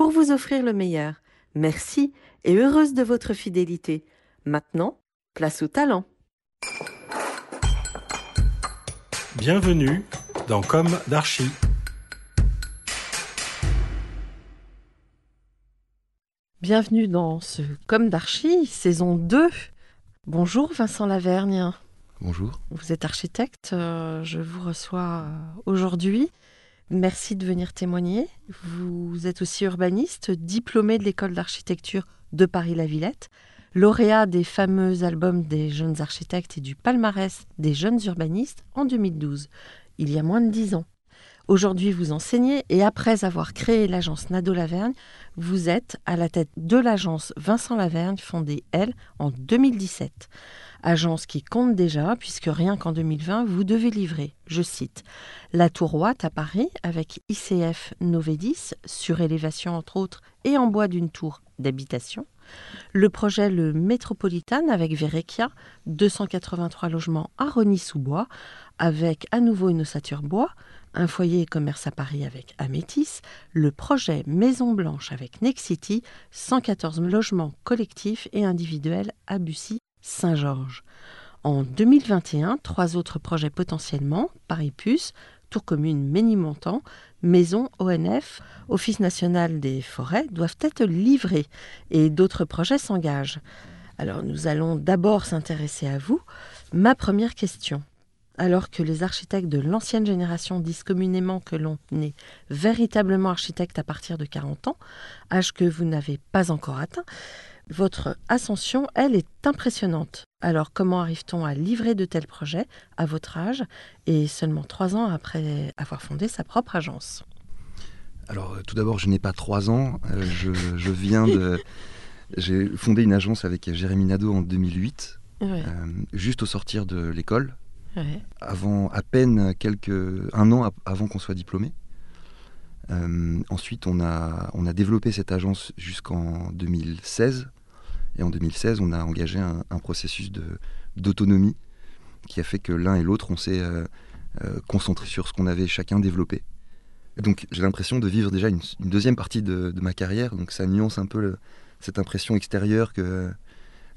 pour vous offrir le meilleur. Merci et heureuse de votre fidélité. Maintenant, place au talent. Bienvenue dans Comme d'Archie. Bienvenue dans ce Comme d'Archie, saison 2. Bonjour Vincent Lavergne. Bonjour. Vous êtes architecte, euh, je vous reçois euh, aujourd'hui. Merci de venir témoigner. Vous êtes aussi urbaniste, diplômé de l'école d'architecture de Paris-la-Villette, lauréat des fameux albums des jeunes architectes et du palmarès des jeunes urbanistes en 2012, il y a moins de dix ans. Aujourd'hui, vous enseignez et après avoir créé l'agence Nado Lavergne, vous êtes à la tête de l'agence Vincent Lavergne, fondée, elle, en 2017. Agence qui compte déjà, puisque rien qu'en 2020, vous devez livrer, je cite, la Tour Watt à Paris avec ICF Novedis, surélévation entre autres, et en bois d'une tour d'habitation. Le projet Le Métropolitan avec Verekia, 283 logements à Rony-sous-Bois, avec à nouveau une ossature bois, un foyer commerce à Paris avec Amétis, le projet Maison Blanche avec Nexity, 114 logements collectifs et individuels à Bussy, Saint-Georges. En 2021, trois autres projets potentiellement, Paris Puce, Tour Commune Ménilmontant, Maison ONF, Office national des forêts, doivent être livrés et d'autres projets s'engagent. Alors nous allons d'abord s'intéresser à vous. Ma première question. Alors que les architectes de l'ancienne génération disent communément que l'on est véritablement architecte à partir de 40 ans, âge que vous n'avez pas encore atteint, votre ascension, elle, est impressionnante. Alors comment arrive-t-on à livrer de tels projets à votre âge et seulement trois ans après avoir fondé sa propre agence? Alors tout d'abord, je n'ai pas trois ans. Euh, je, je, viens de... J'ai fondé une agence avec Jérémy Nadeau en 2008, ouais. euh, juste au sortir de l'école, avant à peine quelques un an avant qu'on soit diplômé. Euh, ensuite, on a, on a développé cette agence jusqu'en 2016. Et en 2016, on a engagé un, un processus d'autonomie qui a fait que l'un et l'autre, on s'est euh, euh, concentré sur ce qu'on avait chacun développé. Donc j'ai l'impression de vivre déjà une, deuxième partie de, ma carrière, donc ça nuance un peu cette impression extérieure que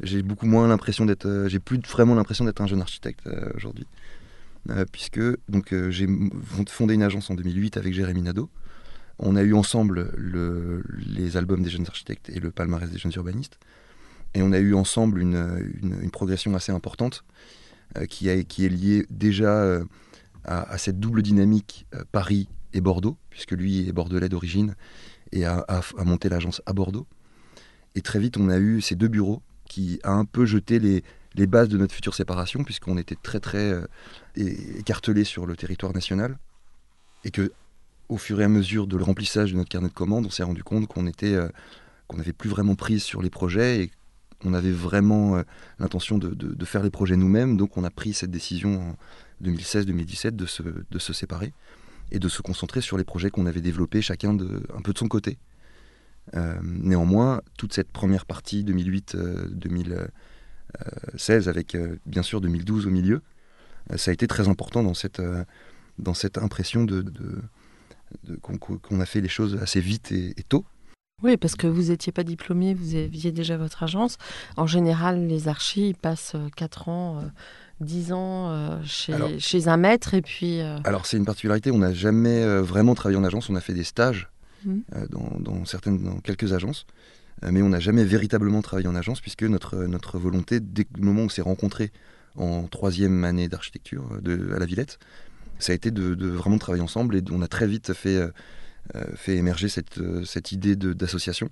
j'ai beaucoup moins l'impression d'être, euh, j'ai plus vraiment l'impression d'être un jeune architecte euh, aujourd'hui, euh, puisque donc j'ai fondé une agence en 2008 avec Jérémy Nadeau. On a eu ensemble le, les albums des jeunes architectes et le palmarès des jeunes urbanistes. Et on a eu ensemble une, progression assez importante qui, est liée déjà à, cette double dynamique Paris et Bordeaux, puisque lui est bordelais d'origine et a, a, a monté l'agence à Bordeaux. Et très vite, on a eu ces deux bureaux qui a un peu jeté les, bases de notre future séparation, puisqu'on était très très écartelés sur le territoire national. Et que, au fur et à mesure de le remplissage de notre carnet de commandes, on s'est rendu compte qu'on était qu'on n'avait plus vraiment prise sur les projets et on avait vraiment euh, l'intention de, de, de, faire les projets nous-mêmes, donc on a pris cette décision en 2016-2017 de se, de se séparer et de se concentrer sur les projets qu'on avait développés chacun de, un peu de son côté. Euh, néanmoins, toute cette première partie 2008-2016, euh, avec euh, bien sûr 2012 au milieu, ça a été très important dans cette, dans cette impression de, qu'on qu a fait les choses assez vite et, et tôt. Oui, parce que vous n'étiez pas diplômé, vous aviez déjà votre agence. En général, les archis passent 4 ans, 10 ans chez, chez, un maître et puis... Alors c'est une particularité, on n'a jamais vraiment travaillé en agence, on a fait des stages mmh. dans, dans, certaines, dans quelques agences. Euh, mais on n'a jamais véritablement travaillé en agence puisque notre, notre volonté, dès le moment où on s'est rencontré en troisième année d'architecture à la Villette, ça a été de, vraiment travailler ensemble et on a très vite fait, euh, euh, fait émerger cette, cette idée d'association.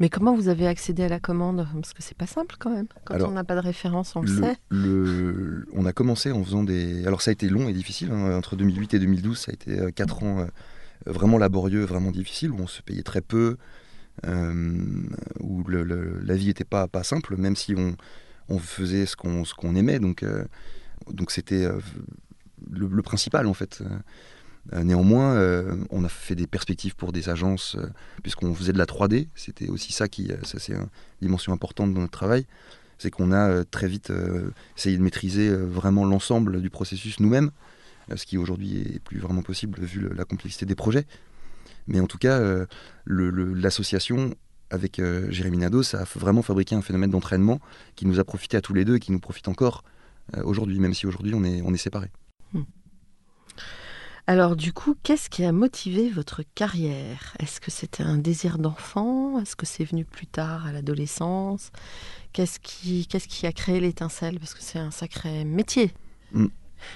Mais comment vous avez accédé à la commande? Parce que c'est pas simple quand même. Quand on n'a pas de référence, on le, sait. Le, on a commencé en faisant des. Alors ça a été long et difficile. Hein. Entre 2008 et 2012, ça a été quatre ans vraiment laborieux, vraiment difficiles, où on se payait très peu, euh, où la vie n'était pas, pas simple, même si on, on faisait ce qu'on qu'on aimait. Donc euh, donc c'était euh, le, principal en fait. néanmoins, on a fait des perspectives pour des agences, puisqu'on faisait de la 3D. C'était aussi ça qui, ça c'est une dimension importante dans notre travail. C'est qu'on a très vite essayé de maîtriser vraiment l'ensemble du processus nous-mêmes, ce qui aujourd'hui est plus vraiment possible vu la complexité des projets. Mais en tout cas, euh, l'association avec euh, Jérémy Nadeau, ça a vraiment fabriqué un phénomène d'entraînement qui nous a profité à tous les deux et qui nous profite encore euh, aujourd'hui, même si aujourd'hui on est, on est séparés. Hmm. Alors du coup, qu'est-ce qui a motivé votre carrière? Est-ce que c'était un désir d'enfant? Est-ce que c'est venu plus tard à l'adolescence? Qu'est-ce qui, qu'est-ce qui a créé l'étincelle? Parce que c'est un sacré métier. Hmm.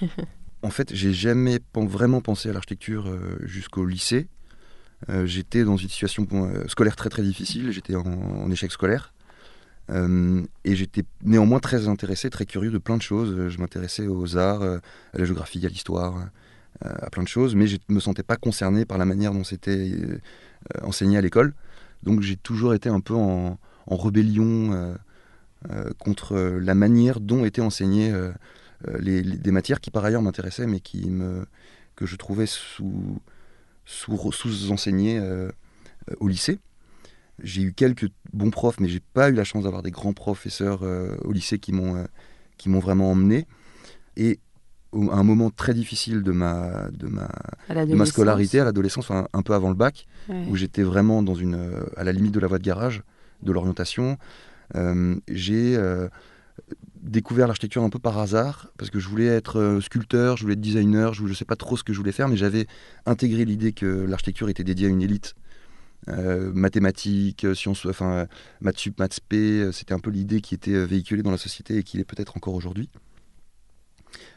en fait, j'ai jamais vraiment pensé à l'architecture jusqu'au lycée. Euh, j'étais dans une situation euh, scolaire très très difficile, j'étais en, échec scolaire. Euh, et j'étais néanmoins très intéressé, très curieux de plein de choses. Je m'intéressais aux arts, à la géographie, à l'histoire, à plein de choses, mais je ne me sentais pas concerné par la manière dont c'était enseigné à l'école. Donc j'ai toujours été un peu en, rébellion contre la manière dont étaient enseignées les, des matières qui par ailleurs m'intéressaient, mais qui me, que je trouvais sous, sous-enseigné euh, au lycée. J'ai eu quelques bons profs, mais j'ai pas eu la chance d'avoir des grands professeurs euh, au lycée qui m'ont euh, qui m'ont vraiment emmené. Et à un moment très difficile de ma, de ma, de ma scolarité, à l'adolescence, un peu avant le bac, où j'étais vraiment dans une, à la limite de la voie de garage, de l'orientation, j'ai découvert l'architecture un peu par hasard, parce que je voulais être euh, sculpteur, je voulais être designer, je ne sais pas trop ce que je voulais faire, mais j'avais intégré l'idée que l'architecture était dédiée à une élite. Euh, mathématiques, euh, sciences, enfin, maths sup, maths spé, c'était un peu l'idée qui était véhiculée dans la société et qui l'est peut-être encore aujourd'hui.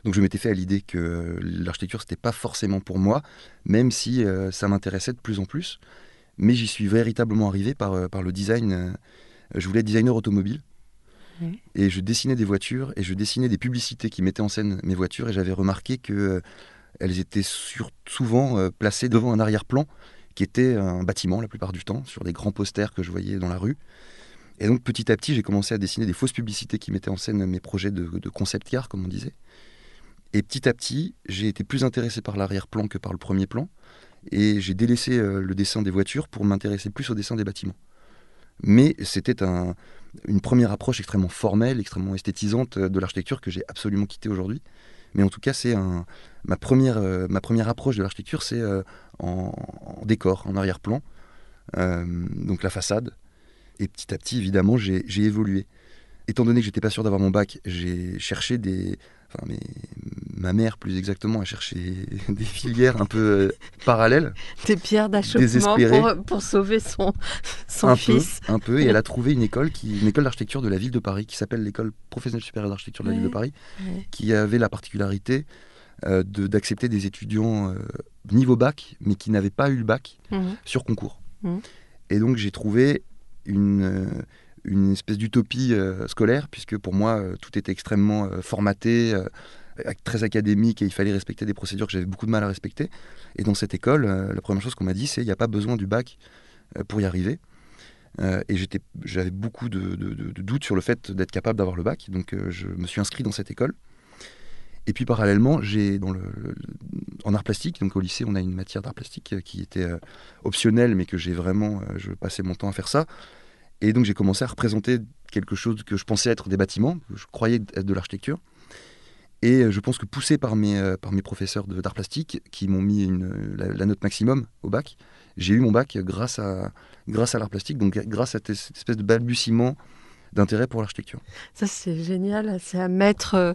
Donc je m'étais fait à l'idée que l'architecture c'était pas forcément pour moi, même si ça m'intéressait de plus en plus. Mais j'y suis véritablement arrivé par, par le design. je voulais être designer automobile. Et je dessinais des voitures et je dessinais des publicités qui mettaient en scène mes voitures et j'avais remarqué que euh, elles étaient souvent euh, placées devant un arrière-plan qui était un bâtiment la plupart du temps, sur des grands posters que je voyais dans la rue. Et donc petit à petit, j'ai commencé à dessiner des fausses publicités qui mettaient en scène mes projets de, concept car, comme on disait. Et petit à petit, j'ai été plus intéressé par l'arrière-plan que par le premier plan. Et j'ai délaissé euh, le dessin des voitures pour m'intéresser plus au dessin des bâtiments. Mais c'était un, une première approche extrêmement formelle, extrêmement esthétisante euh, de l'architecture que j'ai absolument quittée aujourd'hui. Mais en tout cas, c'est ma, première, euh, ma première approche de l'architecture, c'est euh, en, décor, en arrière-plan, donc la façade. Et petit à petit, évidemment, j'ai évolué. Étant donné que j'étais pas sûr d'avoir mon bac, j'ai cherché des, enfin, mais ma mère plus exactement a cherché des filières un peu euh, parallèles. Des pierres d'achoppement pour, pour, sauver son, son un fils. Peu, un peu, et elle a trouvé une école, qui, une école d'architecture de la ville de Paris qui s'appelle l'école professionnelle supérieure d'architecture de la ville de Paris, qui avait la particularité euh, d'accepter des étudiants euh, niveau bac, mais qui n'avaient pas eu le bac mhm. sur concours. Mhm. Et donc j'ai trouvé une une espèce d'utopie euh, scolaire, puisque pour moi, euh, tout était extrêmement euh, formaté, très académique, et il fallait respecter des procédures que j'avais beaucoup de mal à respecter. Et dans cette école, la première chose qu'on m'a dit, c'est il n'y a pas besoin du bac pour y arriver. et j'avais beaucoup de, doutes sur le fait d'être capable d'avoir le bac, donc je me suis inscrit dans cette école. Et puis parallèlement, j'ai en art plastique, donc au lycée, on a une matière d'art plastique qui était optionnelle, mais que j'ai vraiment, je passais mon temps à faire ça. Et donc j'ai commencé à représenter quelque chose que je pensais être des bâtiments, que je croyais être de l'architecture. Et je pense que poussé par mes, par mes professeurs d'art plastique qui m'ont mis une, la, note maximum au bac, j'ai eu mon bac grâce à, grâce à l'art plastique, donc grâce à cette espèce de balbutiement d'intérêt pour l'architecture. Ça, c'est génial. C'est à mettre. Euh,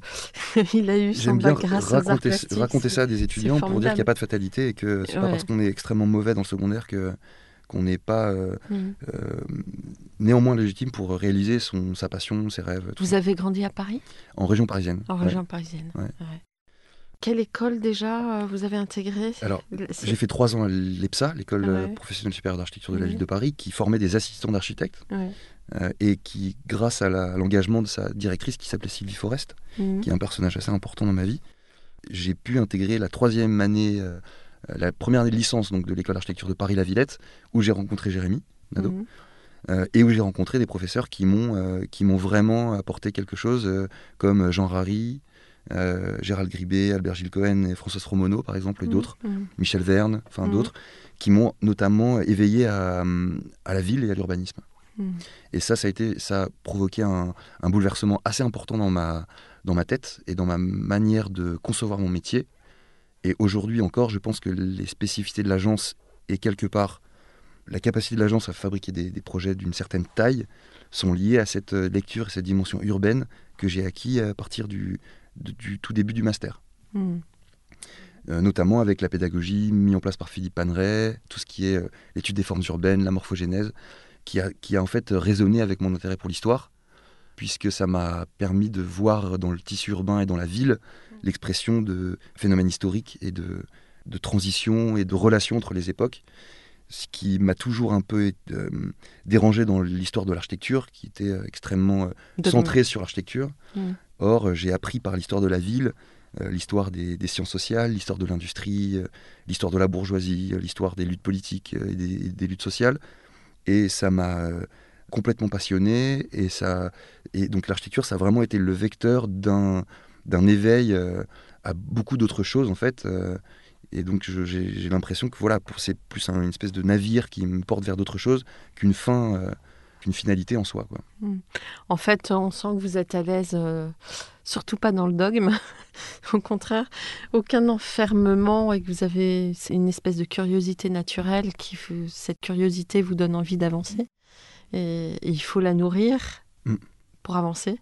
il a eu son bac grâce raconter, raconter ça à des étudiants pour dire qu'il n'y a pas de fatalité et que c'est pas parce qu'on est extrêmement mauvais dans le secondaire que qu'on n'est pas euh, mm. euh, néanmoins légitime pour réaliser son, sa passion, ses rêves. Vous avez grandi à Paris? En région parisienne. En région parisienne. Quelle école déjà vous avez intégré Alors, j'ai fait trois ans à l'EPSA, l'école professionnelle supérieure d'architecture de la ville de Paris, qui formait des assistants d'architectes. Euh, et qui, grâce à l'engagement de sa directrice qui s'appelait Sylvie Forest, mhm. qui est un personnage assez important dans ma vie, j'ai pu intégrer la troisième année, euh, la première année de licence donc, de l'école d'architecture de Paris-la-Villette, où j'ai rencontré Jérémy Nadeau. Mhm. Euh, et où j'ai rencontré des professeurs qui m'ont qui m'ont vraiment apporté quelque chose, comme Jean Rary, Gérald Gribet, Albert Gilles Cohen et François Romono, par exemple, et mhm. d'autres, Michel Verne, enfin d'autres, qui m'ont notamment éveillé à, à la ville et à l'urbanisme. Et ça, ça a, été, ça a provoqué un, bouleversement assez important dans ma, dans ma tête et dans ma manière de concevoir mon métier. Et aujourd'hui encore, je pense que les spécificités de l'agence et quelque part la capacité de l'agence à fabriquer des, projets d'une certaine taille sont liées à cette lecture et cette dimension urbaine que j'ai acquis à partir du, du, tout début du master. Hmm. Euh, notamment avec la pédagogie mise en place par Philippe Paneret, tout ce qui est euh, l'étude des formes urbaines, la morphogénèse qui a, en fait résonné avec mon intérêt pour l'histoire, puisque ça m'a permis de voir dans le tissu urbain et dans la ville l'expression de phénomènes historiques et de, de transition et de relations entre les époques, ce qui m'a toujours un peu euh, dérangé dans l'histoire de l'architecture, qui était euh, extrêmement euh, centrée sur l'architecture. Mm. Or, j'ai appris par l'histoire de la ville, l'histoire des, sciences sociales, l'histoire de l'industrie, l'histoire de la bourgeoisie, l'histoire des luttes politiques et des luttes sociales, et ça m'a complètement passionné. Et, ça, et donc l'architecture, ça a vraiment été le vecteur d'un, d'un éveil euh, à beaucoup d'autres choses, en fait. Euh, et donc j'ai, l'impression que voilà, c'est plus une espèce de navire qui me porte vers d'autres choses qu'une fin, qu'une finalité en soi. Quoi. Hmm. En fait, on sent que vous êtes à l'aise, surtout pas dans le dogme. Au contraire, aucun enfermement et que vous avez une espèce de curiosité naturelle qui, cette curiosité vous donne envie d'avancer. Et, il faut la nourrir mm. pour avancer.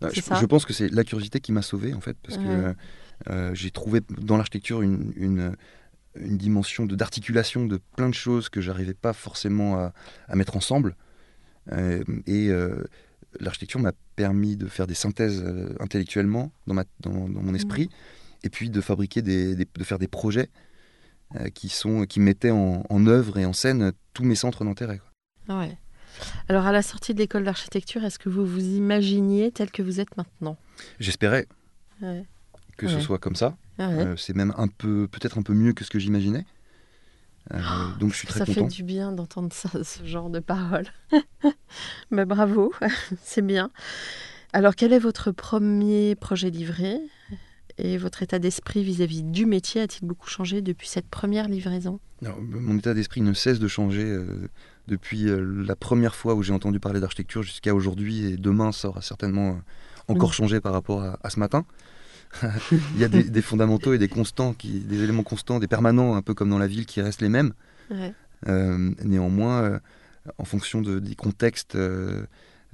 Bah, je, pense que c'est la curiosité qui m'a sauvé en fait, parce que euh, j'ai trouvé dans l'architecture une, une, dimension d'articulation de, plein de choses que j'arrivais pas forcément à, mettre ensemble. Euh, et euh, l'architecture m'a permis de faire des synthèses intellectuellement dans, ma, dans, mon esprit, mmh. et puis de fabriquer des, de faire des projets qui, sont, qui mettaient en, œuvre et en scène tous mes centres d'intérêt. Ouais. Alors à la sortie de l'école d'architecture, est-ce que vous vous imaginiez tel que vous êtes maintenant? J'espérais que ce soit comme ça. Euh, c'est même un peu, peut-être un peu mieux que ce que j'imaginais. Euh, donc je suis très ça fait du bien d'entendre ça, ce genre de paroles. Mais bravo, c'est bien. Alors quel est votre premier projet livré? Et votre état d'esprit vis-à-vis du métier a-t-il beaucoup changé depuis cette première livraison? Mon état d'esprit ne cesse de changer euh, depuis euh, la première fois où j'ai entendu parler d'architecture jusqu'à aujourd'hui et demain ça aura certainement encore changé par rapport à ce matin. il y a des, fondamentaux et des constants, qui, des éléments constants, des permanents, un peu comme dans la ville, qui restent les mêmes. Euh, néanmoins, euh, en fonction de, des contextes, euh,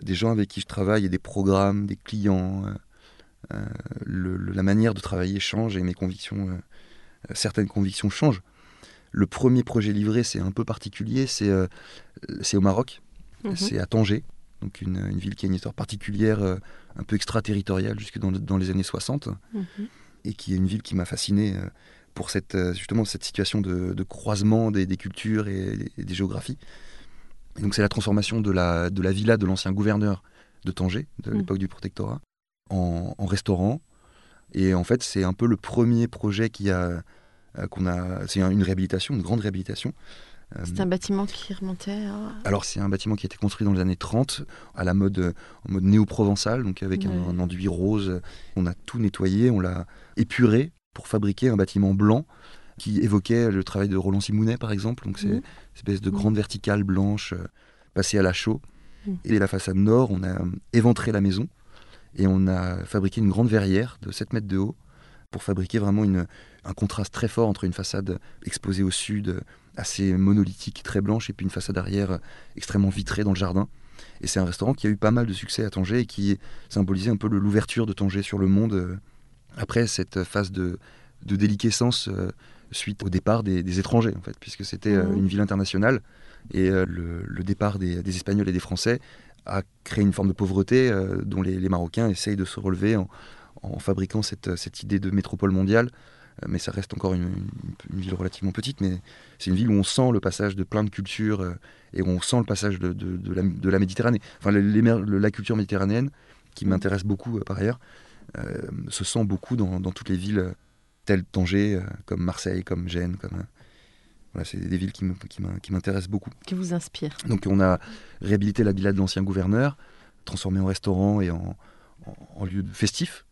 des gens avec qui je travaille et des programmes, des clients, la manière de travailler change et mes convictions, certaines convictions changent. Le premier projet livré, c'est un peu particulier, c'est au Maroc, mhm. c'est à Tanger donc une, ville qui a une histoire particulière, euh, un peu extraterritoriale jusque dans, dans les années 60, mhm. et qui est une ville qui m'a fasciné euh, pour cette, euh, justement cette situation de, croisement des, cultures et, des géographies. Et donc c'est la transformation de la, de la villa de l'ancien gouverneur de Tanger, de mhm. l'époque du protectorat, en, restaurant. Et en fait, c'est un peu le premier projet qui a, qu'on a, c'est une réhabilitation, une grande réhabilitation, c'est un bâtiment qui remontait Alors c'est un bâtiment qui a été construit dans les années 30 à la mode, en mode néo-provençal, donc avec un, enduit rose. On a tout nettoyé, on l'a épuré pour fabriquer un bâtiment blanc qui évoquait le travail de Roland Simounet par exemple. Donc c'est mmh. une espèce de mmh. grande verticale blanche euh, passée à la chaux. Mmh. Et la façade nord, on a éventré la maison Et on a fabriqué une grande verrière de 7 mètres de haut pour fabriquer vraiment une, un contraste très fort entre une façade exposée au sud, assez monolithique, très blanche, et puis une façade arrière extrêmement vitrée dans le jardin. Et c'est un restaurant qui a eu pas mal de succès à Tanger et qui symbolisait un peu l'ouverture de Tanger sur le monde euh, après cette phase de, de déliquescence euh, suite au départ des, étrangers, en fait, puisque c'était euh, mmh. une ville internationale. Et le, départ des, Espagnols et des Français a créé une forme de pauvreté dont les, Marocains essayent de se relever en, en fabriquant cette, cette, idée de métropole mondiale mais ça reste encore une, ville relativement petite, mais c'est une ville où on sent le passage de plein de cultures euh, et où on sent le passage de, de, la, Méditerranée. Enfin, la culture méditerranéenne, qui m'intéresse beaucoup euh, par ailleurs, se sent beaucoup dans, toutes les villes telles Tanger, comme Marseille, comme Gênes, comme... Voilà, c'est des villes qui m'intéressent beaucoup. Qui vous inspirent. Donc on a réhabilité la villa de l'ancien gouverneur, transformé en restaurant et en, en lieu festif.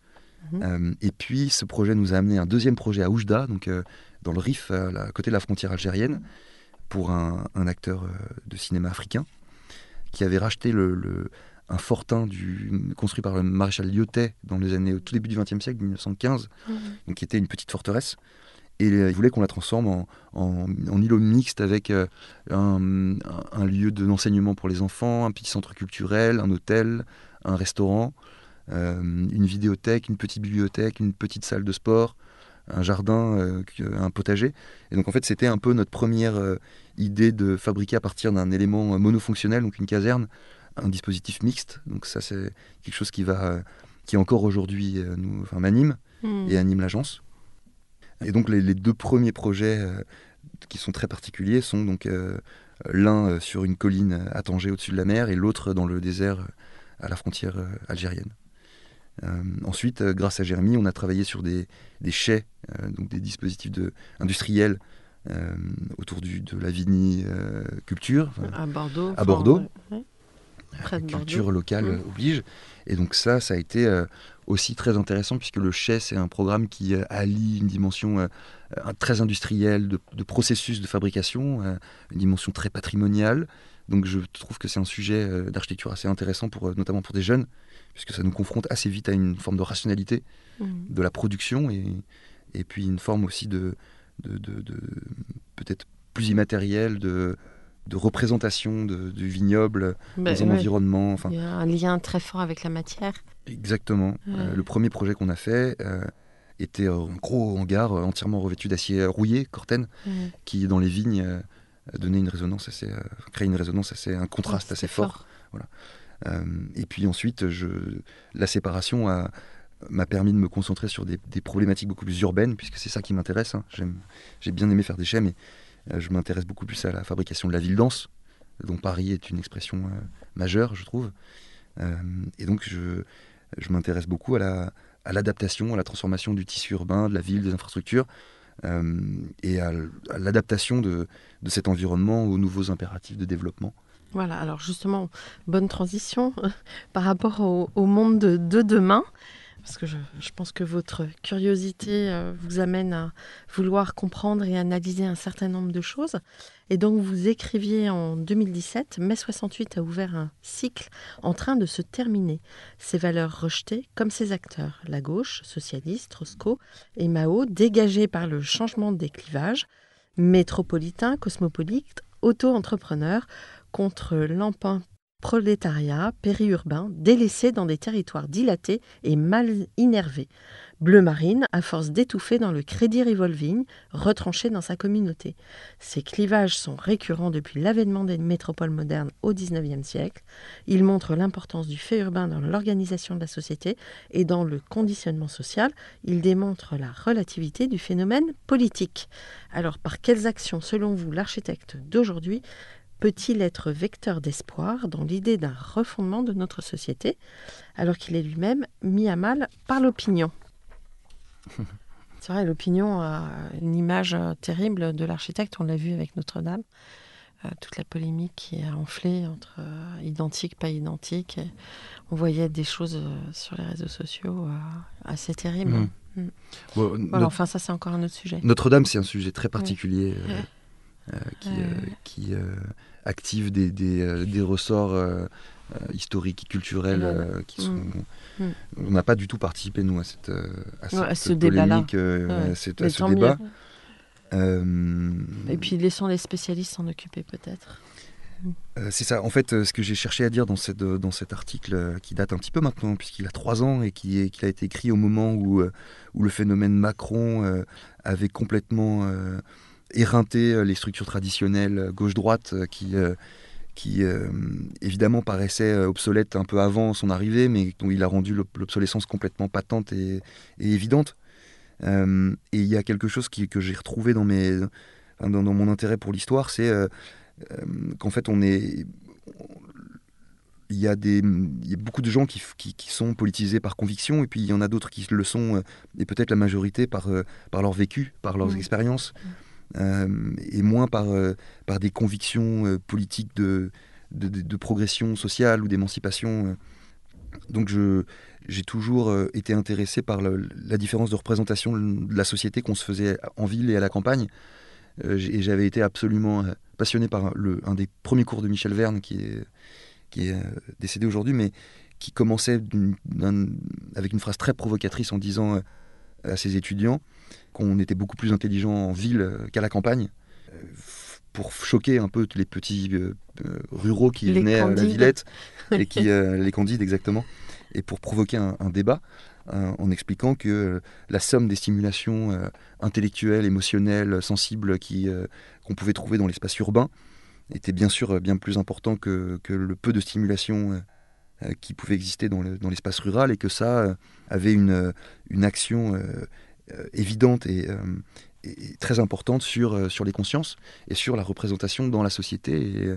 Mhm. Euh, et puis ce projet nous a amené un deuxième projet à Oujda, donc euh, dans le Rif, à, côté de la frontière algérienne, pour un, acteur euh, de cinéma africain qui avait racheté le, un fortin du, construit par le maréchal Lyotet dans les années au tout début du XXe siècle, 1915, mhm. donc qui était une petite forteresse. Et il voulait qu'on la transforme en, en, îlot mixte avec un, un, lieu d'enseignement pour les enfants, un petit centre culturel, un hôtel, un restaurant. Euh, une vidéothèque, une petite bibliothèque, une petite salle de sport, un jardin, euh, un potager. Et donc en fait, c'était un peu notre première euh, idée de fabriquer à partir d'un élément monofonctionnel, donc une caserne, un dispositif mixte. Donc ça, c'est quelque chose qui va, qui encore aujourd'hui nous, enfin, m'anime hmm. et anime l'agence. Et donc les, les, deux premiers projets qui sont très particuliers sont donc l'un sur une colline à Tanger au-dessus de la mer et l'autre dans le désert à la frontière algérienne. Euh, ensuite, euh, grâce à Jérémy, on a travaillé sur des, des chais, euh, donc des dispositifs de, industriels autour du, de la viniculture. à Bordeaux. À Bordeaux. La culture locale mmh. oblige. Et donc ça, ça a été aussi très intéressant puisque le chais, c'est un programme qui allie une dimension très industrielle de, de, processus de fabrication, une dimension très patrimoniale. Donc je trouve que c'est un sujet d'architecture assez intéressant, pour, notamment pour des jeunes, puisque ça nous confronte assez vite à une forme de rationalité mmh. de la production et, et puis une forme aussi de, de, de, peut-être plus immatérielle de, de représentation du vignoble bah, dans un environnement. Enfin, Il y a un lien très fort avec la matière. Exactement. Euh, le premier projet qu'on a fait euh, était un gros hangar euh, entièrement revêtu d'acier rouillé, Corten, qui dans les vignes donnait une résonance assez, créait une résonance assez, un contraste assez fort. fort. Voilà. Euh, et puis ensuite, la séparation m'a permis de me concentrer sur des, problématiques beaucoup plus urbaines, puisque c'est ça qui m'intéresse. Hein. J'ai bien aimé faire des chais, mais euh, je m'intéresse beaucoup plus à la fabrication de la ville dense, dont Paris est une expression euh, majeure, je trouve. et donc, je, m'intéresse beaucoup à l'adaptation, la, à, la transformation du tissu urbain, de la ville, des infrastructures, et à, l'adaptation de, cet environnement aux nouveaux impératifs de développement. Voilà, alors justement, bonne transition par rapport au, monde de, demain, parce que je, pense que votre curiosité euh, vous amène à vouloir comprendre et analyser un certain nombre de choses. Et donc vous écriviez en 2017, mai 68 a ouvert un cycle en train de se terminer. Ses valeurs rejetées comme ses acteurs, la gauche, socialiste, Roscoe et Mao, dégagés par le changement des clivages, métropolitains, cosmopolites, auto-entrepreneurs, contre l'empin prolétariat périurbain délaissé dans des territoires dilatés et mal innervés. Bleu marine, à force d'étouffer dans le crédit revolving, retranché dans sa communauté. Ces clivages sont récurrents depuis l'avènement des métropoles modernes au XIXe siècle. Ils montrent l'importance du fait urbain dans l'organisation de la société et dans le conditionnement social. Ils démontrent la relativité du phénomène politique. Alors, par quelles actions, selon vous, l'architecte d'aujourd'hui peut-il être vecteur d'espoir dans l'idée d'un refondement de notre société, alors qu'il est lui-même mis à mal par l'opinion? C'est vrai, l'opinion a une image terrible de l'architecte, on l'a vu avec Notre-Dame. Euh, toute la polémique qui a enflé entre euh, identique, pas identique. on voyait des choses euh, sur les réseaux sociaux assez terribles. Mmh. Mmh. enfin, ça, c'est encore un autre sujet. Notre-Dame, c'est un sujet très particulier qui, qui active des, des, des ressorts historiques, culturelles, qui sont. Mm. On n'a pas du tout participé nous à cette, à ce polémique, à, ce débat. Et puis laissons les spécialistes s'en occuper peut-être. Euh, c'est ça. En fait, euh, ce que j'ai cherché à dire dans, cette, dans cet article euh, qui date un petit peu maintenant, puisqu'il a trois ans et qui, qui, a été écrit au moment où, où le phénomène Macron avait complètement éreinté les structures traditionnelles gauche-droite qui, qui évidemment paraissaient obsolètes un peu avant son arrivée, mais dont il a rendu l'obsolescence complètement patente et, évidente. et il y a quelque chose qui, que j'ai retrouvé dans, mes, dans, dans, mon intérêt pour l'histoire, c'est euh, qu'en fait on est il y, a des, il y a beaucoup de gens qui, qui, sont politisés par conviction, et puis il y en a d'autres qui le sont, euh, et peut-être la majorité par, euh, par leur vécu, par leurs mmh. expériences, et moins par, par des convictions politiques de, de, progression sociale ou d'émancipation. Donc j'ai toujours été intéressé par la différence de représentation de la société qu'on se faisait en ville et à la campagne. et j'avais été absolument passionné par le, un des premiers cours de Michel Verne, qui est, qui est euh, décédé aujourd'hui, mais qui commençait avec une phrase très provocatrice en disant euh, à ses étudiants qu'on était beaucoup plus intelligent en ville euh, qu'à la campagne, pour choquer un peu les petits ruraux qui venaient à la Villette, et qui, les candides exactement, et pour provoquer un, débat. en expliquant que la somme des stimulations intellectuelles, émotionnelles, sensibles qui, qu'on pouvait trouver dans l'espace urbain était bien sûr bien plus important que, le peu de stimulation euh, euh, qui pouvait exister dans l'espace rural et que ça euh, avait une, une action évidente et, très importante sur, sur les consciences et sur la représentation dans la société.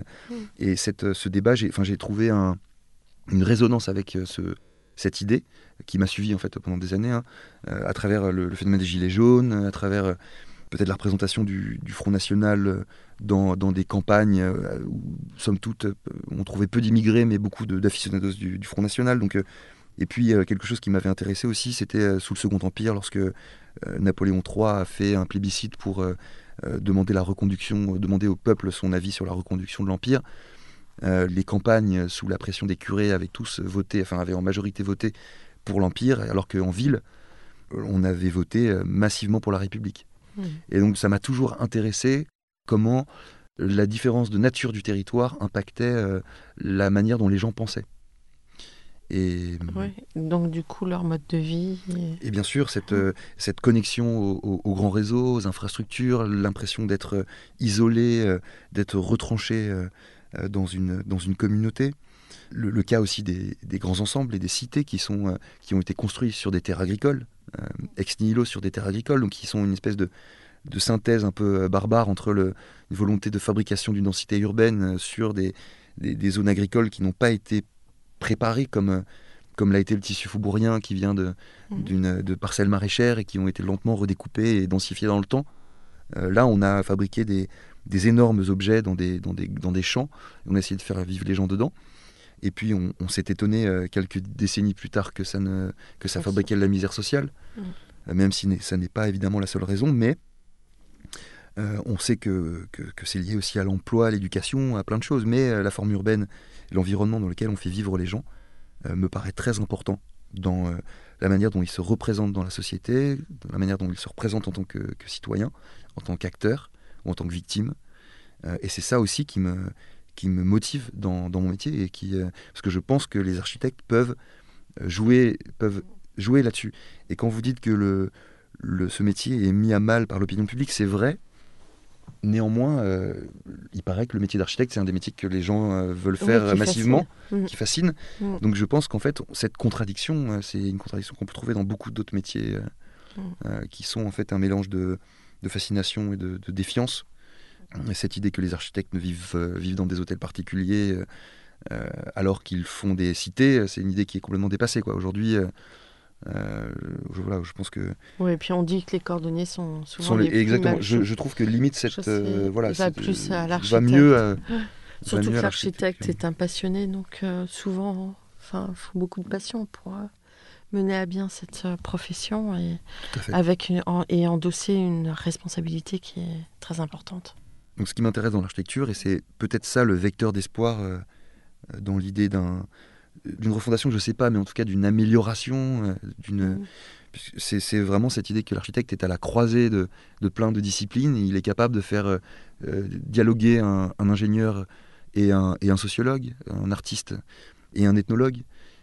Et, mm. cette, ce débat, j'ai trouvé une résonance avec ce, cette idée qui m'a suivi en fait pendant des années, hein, à travers le, le, phénomène des gilets jaunes, à travers peut-être la représentation du, Front National euh, dans, des campagnes euh, où, somme toute, euh, on trouvait peu d'immigrés, mais beaucoup d'aficionados du, du, Front National. Donc, et puis, quelque chose qui m'avait intéressé aussi, c'était sous le Second Empire, lorsque Napoléon III a fait un plébiscite pour demander la reconduction, demander au peuple son avis sur la reconduction de l'Empire. les campagnes, sous la pression des curés, avaient tous voté, enfin, avaient en majorité voté pour l'Empire, alors qu'en ville, on avait voté massivement pour la République. Mm. Et donc ça m'a toujours intéressé comment la différence de nature du territoire impactait euh, la manière dont les gens pensaient. Et, donc du coup leur mode de vie. Et, bien sûr cette, euh, cette connexion aux, grands réseaux, aux infrastructures, l'impression d'être euh, isolé, d'être retranché dans, une, dans une communauté. Le, cas aussi des, des, grands ensembles et des cités qui, sont, qui ont été construits sur des terres agricoles, euh, ex nihilo sur des terres agricoles, donc qui sont une espèce de, synthèse un peu euh, barbare entre le, une volonté de fabrication d'une densité urbaine euh, sur des, des, zones agricoles qui n'ont pas été préparées comme, comme l'a été le tissu faubourien qui vient de, mmh. d'une, de parcelles maraîchères et qui ont été lentement redécoupées et densifiées dans le temps. là, on a fabriqué des, des énormes objets dans des, dans des, dans des champs. On a essayé de faire vivre les gens dedans. Et puis on, s'est étonné euh, quelques décennies plus tard que ça, ne, que ça fabriquait de la misère sociale, euh, même si ça n'est pas évidemment la seule raison, mais euh, on sait que, que, c'est lié aussi à l'emploi, à l'éducation, à plein de choses, mais la forme urbaine, l'environnement dans lequel on fait vivre les gens, me paraît très important dans la manière dont ils se représentent dans la société, dans la manière dont ils se représentent en tant que, citoyens, en tant qu'acteurs ou en tant que victimes. et c'est ça aussi qui me, qui me motive dans, mon métier et qui euh, parce que je pense que les architectes peuvent euh, jouer peuvent jouer là-dessus. Et quand vous dites que le, le, ce métier est mis à mal par l'opinion publique, c'est vrai. Néanmoins, euh, il paraît que le métier d'architecte, c'est un des métiers que les gens veulent faire massivement, mm. qui fascine. Mm. Donc je pense qu'en fait, cette contradiction, c'est une contradiction qu'on peut trouver dans beaucoup d'autres métiers mm. qui sont en fait un mélange de, de fascination et de, de défiance cette idée que les architectes ne vivent, euh, vivent dans des hôtels particuliers euh, euh, alors qu'ils font des cités, c'est une idée qui est complètement dépassée. Aujourd'hui, je, voilà, je pense que. Oui, et puis on dit que les coordonnées sont souvent les, Exactement. Je, trouve que limite cette. voilà, va plus à l'architecte. Va mieux. Surtout que l'architecte est un passionné, donc souvent, enfin, faut beaucoup de passion pour mener à bien cette profession et avec et endosser une responsabilité qui est très importante. Donc ce qui m'intéresse dans l'architecture, et c'est peut-être ça le vecteur d'espoir euh, dans l'idée d'un d'une refondation, je ne sais pas, mais en tout cas d'une amélioration, d'une. Mmh. C'est vraiment cette idée que l'architecte est à la croisée de, de, plein de disciplines. il est capable de faire dialoguer un, ingénieur et un, et un, sociologue, un artiste et un ethnologue.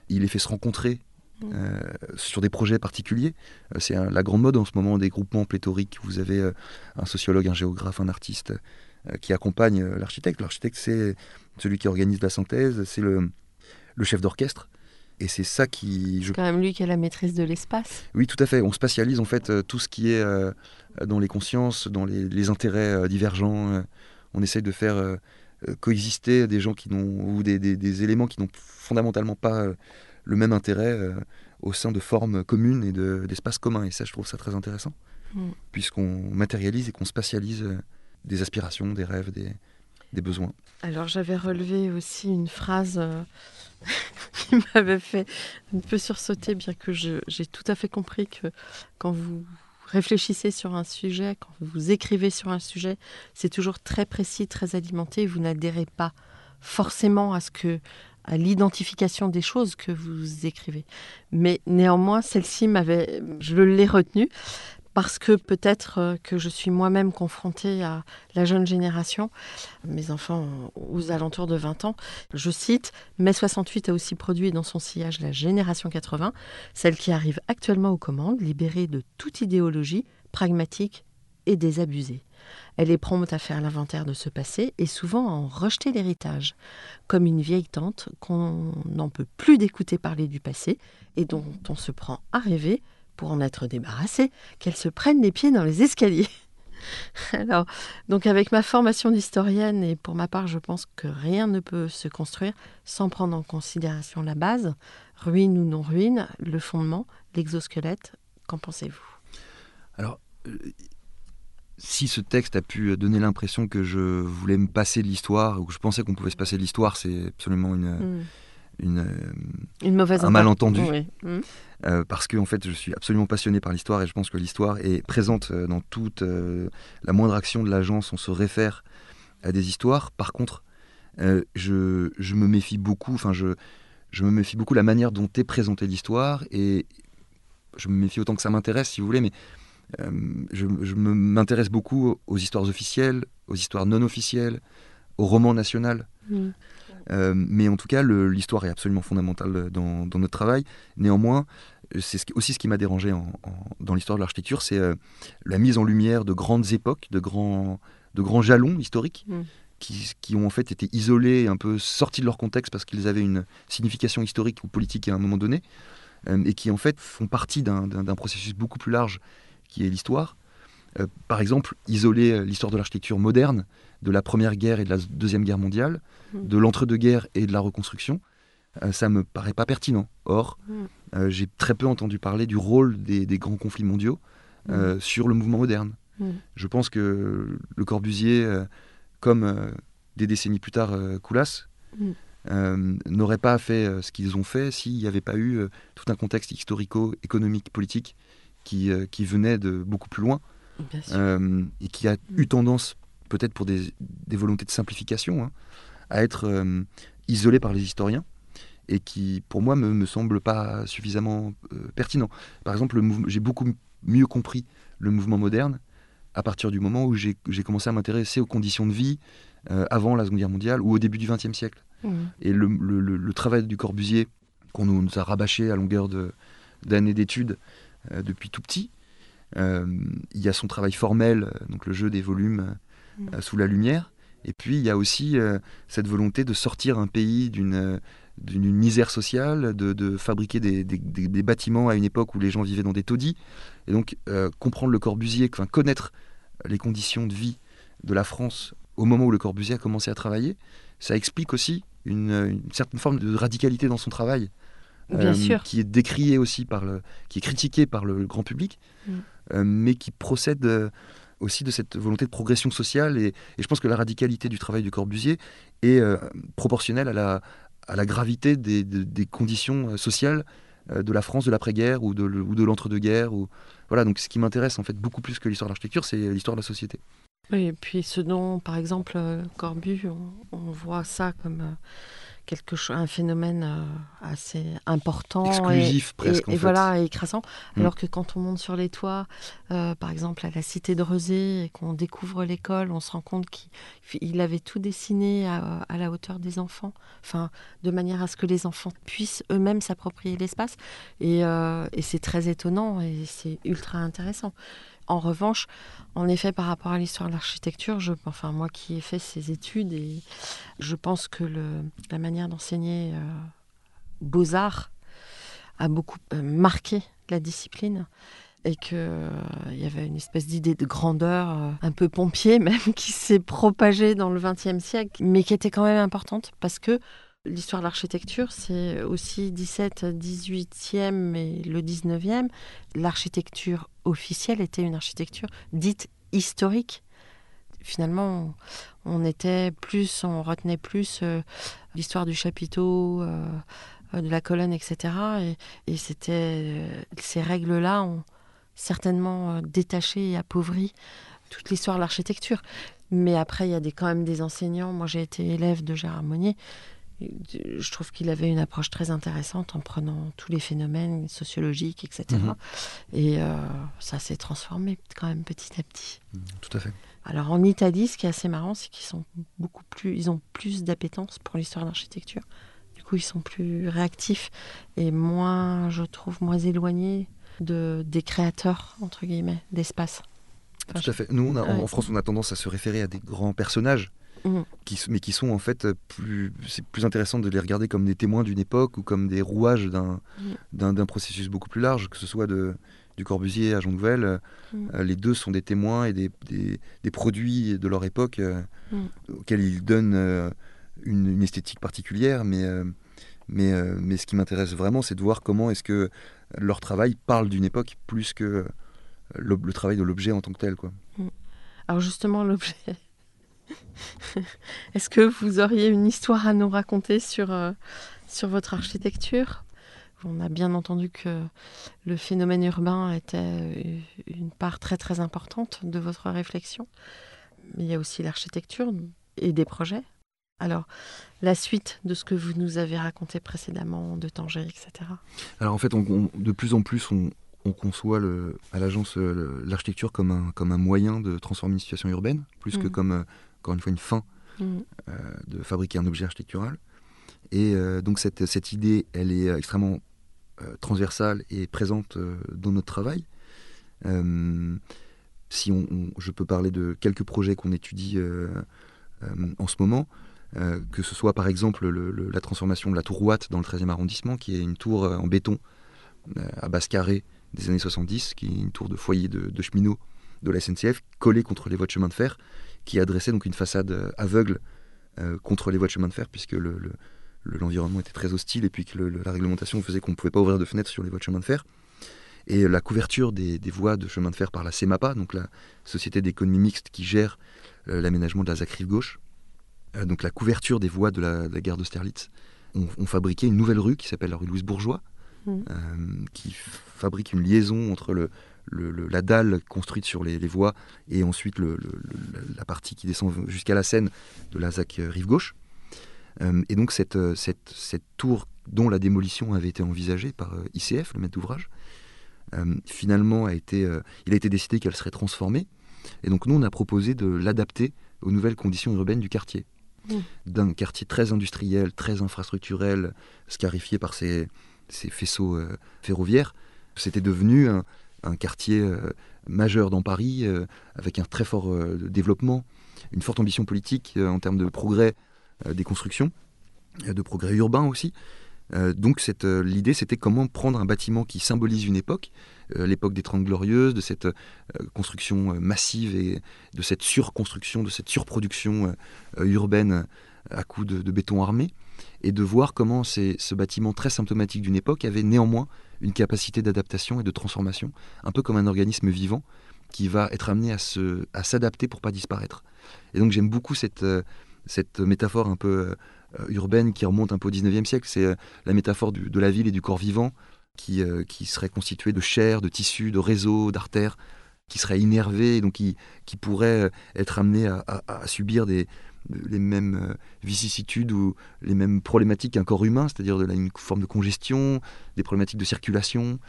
Il les fait se rencontrer euh, sur des projets particuliers. Euh, c'est la grande mode en ce moment des groupements pléthoriques. Vous avez euh, un sociologue, un géographe, un artiste qui accompagne l'architecte. L'architecte, c'est celui qui organise la synthèse, c'est le, le chef d'orchestre. Et c'est ça qui. Je... quand même lui qui a la maîtrise de l'espace. Oui, tout à fait. On spatialise en fait tout ce qui est dans les consciences, dans les, intérêts divergents. on essaye de faire coexister des gens qui n'ont ou des, des, éléments qui n'ont fondamentalement pas le même intérêt euh, au sein de formes communes et d'espaces communs. Et ça, je trouve ça très intéressant, mm. puisqu'on matérialise et qu'on spatialise euh, des aspirations, des rêves, des, Alors j'avais relevé aussi une phrase euh, qui m'avait fait un peu sursauter, bien que j'ai tout à fait compris que quand vous réfléchissez sur un sujet, quand vous écrivez sur un sujet, c'est toujours très précis, très alimenté, vous n'adhérez pas forcément à ce que à l'identification des choses que vous écrivez. Mais néanmoins, celle-ci m'avait, je l'ai retenue parce que peut-être euh, que je suis moi-même confrontée à la jeune génération, mes enfants aux alentours de 20 ans. Je cite, Mai 68 a aussi produit dans son sillage la génération 80, celle qui arrive actuellement aux commandes, libérée de toute idéologie, pragmatique et désabusée. Elle est prompte à faire l'inventaire de ce passé et souvent à en rejeter l'héritage, comme une vieille tante qu'on n'en peut plus d'écouter parler du passé et dont on se prend à rêver, pour en être débarrassé, qu'elle se prenne les pieds dans les escaliers. Alors, donc avec ma formation d'historienne, et pour ma part, je pense que rien ne peut se construire sans prendre en considération la base, ruine ou non ruine, le fondement, l'exosquelette. Qu'en pensez-vous? Alors, euh, si ce texte a pu donner l'impression que je voulais me passer de l'histoire, ou que je pensais qu'on pouvait se passer de l'histoire, c'est absolument une, hmm. Une, euh, une, mauvaise un malentendu. Hmm. Euh, parce que en fait, je suis absolument passionné par l'histoire et je pense que l'histoire est présente euh, dans toute la moindre action de l'agence. On se réfère à des histoires. Par contre, je, je, me méfie beaucoup. Enfin, je, je me méfie beaucoup de la manière dont est présentée l'histoire et je me méfie autant que ça m'intéresse, si vous voulez, mais euh, je, m'intéresse beaucoup aux histoires officielles, aux histoires non officielles, au roman national. Mm. Euh, mais en tout cas, l'histoire est absolument fondamentale dans, notre travail. Néanmoins, c'est aussi ce qui m'a dérangé dans l'histoire de l'architecture, c'est euh, la mise en lumière de grandes époques, de grands, de grands jalons historiques. Mm. Qui, qui, ont en fait été isolés, un peu sortis de leur contexte parce qu'ils avaient une signification historique ou politique à un moment donné, et qui en fait font partie d'un processus beaucoup plus large qui est l'histoire. Euh, par exemple, isoler euh, l'histoire de l'architecture moderne de la Première Guerre et de la Deuxième Guerre mondiale, mmh. de l'entre-deux-guerres et de la reconstruction, euh, ça me paraît pas pertinent. Or, mmh. j'ai très peu entendu parler du rôle des, grands conflits mondiaux mmh. sur le mouvement moderne. Je pense que Le Corbusier, comme des décennies plus tard Coulas, n'aurait pas fait ce qu'ils ont fait s'il n'y avait pas eu tout un contexte historico-économique, politique qui, euh, qui venait de beaucoup plus loin euh, et qui a eu tendance, peut-être pour des, des, volontés de simplification, hein, à être euh, isolé par les historiens et qui, pour moi, me, me semble pas suffisamment pertinent. Par exemple, j'ai beaucoup mieux compris le mouvement moderne à partir du moment où j'ai commencé à m'intéresser aux conditions de vie avant la Seconde Guerre mondiale ou au début du XXe siècle. Mmh. Et le, le, le, travail du Corbusier, qu'on nous, nous, a rabâché à longueur d'années d'études, euh, depuis tout petit. Euh, il y a son travail formel, euh, donc le jeu des volumes mm. sous la lumière. Et puis il y a aussi cette volonté de sortir un pays d'une d'une misère sociale, de, de fabriquer des, des, des, bâtiments à une époque où les gens vivaient dans des taudis. Et donc comprendre le Corbusier, enfin, connaître les conditions de vie de la France au moment où le Corbusier a commencé à travailler, ça explique aussi une, une certaine forme de radicalité dans son travail. Euh, qui est décrié aussi par le, qui est critiqué par le grand public, mm. euh, mais qui procède euh, aussi de cette volonté de progression sociale. Et, je pense que la radicalité du travail du Corbusier est proportionnelle à la, à la gravité des, des, conditions sociales de la France de l'après-guerre ou de, ou de l'entre-deux-guerres. Ou... Voilà, donc ce qui m'intéresse en fait beaucoup plus que l'histoire de l'architecture, c'est l'histoire de la société. Oui, et puis ce dont, par exemple, Corbu, on, on voit ça comme quelque chose, un phénomène euh, assez important, exclusif et, presque, et, voilà, écrassant. Mm. Alors que quand on monte sur les toits, euh, par exemple à la cité de Rezé, et qu'on découvre l'école, on se rend compte qu'il avait tout dessiné à, la hauteur des enfants, enfin de manière à ce que les enfants puissent eux-mêmes s'approprier l'espace. Et, euh, et c'est très étonnant et c'est ultra intéressant. En revanche, en effet, par rapport à l'histoire de l'architecture, enfin moi qui ai fait ces études, et je pense que la manière d'enseigner euh, beaux-arts a beaucoup euh, marqué la discipline et qu'il euh, y avait une espèce d'idée de grandeur, un peu pompier même, qui s'est propagée dans le XXe siècle, mais qui était quand même importante parce que L'histoire de l'architecture, c'est aussi 17, 18e et le 19e. L'architecture officielle était une architecture dite historique. Finalement, on était plus, on retenait plus euh, l'histoire du chapiteau, euh, de la colonne, etc. Et, euh, ces règles-là ont certainement détaché et appauvri toute l'histoire de l'architecture. Mais après, il y a des, quand même des enseignants. Moi, j'ai été élève de Gérard Monnier je trouve qu'il avait une approche très intéressante en prenant tous les phénomènes sociologiques, etc. Mhm. Et euh, ça s'est transformé quand même petit à petit. Mhm, tout à fait. Alors en Italie, ce qui est assez marrant, c'est qu'ils sont beaucoup plus, ils ont plus d'appétence pour l'histoire de l'architecture. Du coup, ils sont plus réactifs et moins, je trouve, moins éloignés de des créateurs entre guillemets d'espace. Tout à fait. Nous, en France, on a tendance à se référer à des grands personnages Mhm. qui, mais qui sont en fait plus. C'est plus intéressant de les regarder comme des témoins d'une époque ou comme des rouages d'un mhm. d'un processus beaucoup plus large, que ce soit de, du Corbusier à Jean Nouvel. Mhm. Euh, les deux sont des témoins et des, des, des produits de leur époque euh, auxquels ils donnent euh, une, une, esthétique particulière, mais. mais, mais ce qui m'intéresse vraiment, c'est de voir comment est-ce que leur travail parle d'une époque plus que le, le travail de l'objet en tant que tel. Quoi. Alors justement, l'objet, Est-ce que vous auriez une histoire à nous raconter sur, euh, sur votre architecture? On a bien entendu que le phénomène urbain était euh, une part très très importante de votre réflexion. Mais il y a aussi l'architecture et des projets. Alors, la suite de ce que vous nous avez raconté précédemment, de Tanger, etc. Alors en fait, de plus en plus, on, conçoit le, à l'agence euh, l'architecture comme un, comme un moyen de transformer une situation urbaine, plus que mmh. comme encore une fois, une fin mm. euh, de fabriquer un objet architectural. Et euh, donc cette, cette, idée, elle est extrêmement euh, transversale et présente dans notre travail. si on, je peux parler de quelques projets qu'on étudie en ce moment, que ce soit par exemple la transformation de la tour Watt dans le 13e arrondissement, qui est une tour en béton à base carrée des années 70, qui est une tour de foyer de, de cheminot de la SNCF, collée contre les voies de chemin de fer, qui adressait donc une façade euh, aveugle euh, contre les voies de chemin de fer, puisque l'environnement était très hostile et puis que la réglementation faisait qu'on ne pouvait pas ouvrir de fenêtres sur les voies de chemin de fer. Et la couverture des, voies de chemin de fer par la CEMAPA, donc la société d'économie mixte qui gère euh, l'aménagement de la ZAC rive gauche, donc la couverture des voies de la, gare d'Austerlitz, on, on, fabriquait une nouvelle rue qui s'appelle la rue Louise Bourgeois, mmh. qui fabrique une liaison entre le, la dalle construite sur les, voies et ensuite la partie qui descend jusqu'à la Seine de la ZAC euh, rive gauche. Euh, et donc cette, euh, cette, cette, tour dont la démolition avait été envisagée par ICF, le maître d'ouvrage, finalement a été, il a été décidé qu'elle serait transformée. Et donc nous, on a proposé de l'adapter aux nouvelles conditions urbaines du quartier. Mmh. D'un quartier très industriel, très infrastructurel, scarifié par ces, ces faisceaux ferroviaires, c'était devenu un, un quartier euh, majeur dans Paris, euh, avec un très fort euh, développement, une forte ambition politique en termes de progrès des constructions, de progrès urbain aussi. donc l'idée, c'était comment prendre un bâtiment qui symbolise une époque, l'époque des Trente Glorieuses, de cette construction massive et de cette surconstruction, de cette surproduction urbaine à coups de, béton armé, et de voir comment ce bâtiment très symptomatique d'une époque avait néanmoins une capacité d'adaptation et de transformation, un peu comme un organisme vivant qui va être amené à, se, à s'adapter pour pas disparaître. Et donc j'aime beaucoup cette, euh, cette métaphore un peu euh, urbaine qui remonte un peu au 19e siècle, c'est euh, la métaphore de la ville et du corps vivant qui, qui serait constitué de chair, de tissus, de réseaux, d'artères, qui serait innervé, donc qui, qui pourrait être amené à, à, subir des, les mêmes vicissitudes ou les mêmes problématiques qu'un corps humain, c'est-à-dire de une forme de congestion, des problématiques de circulation.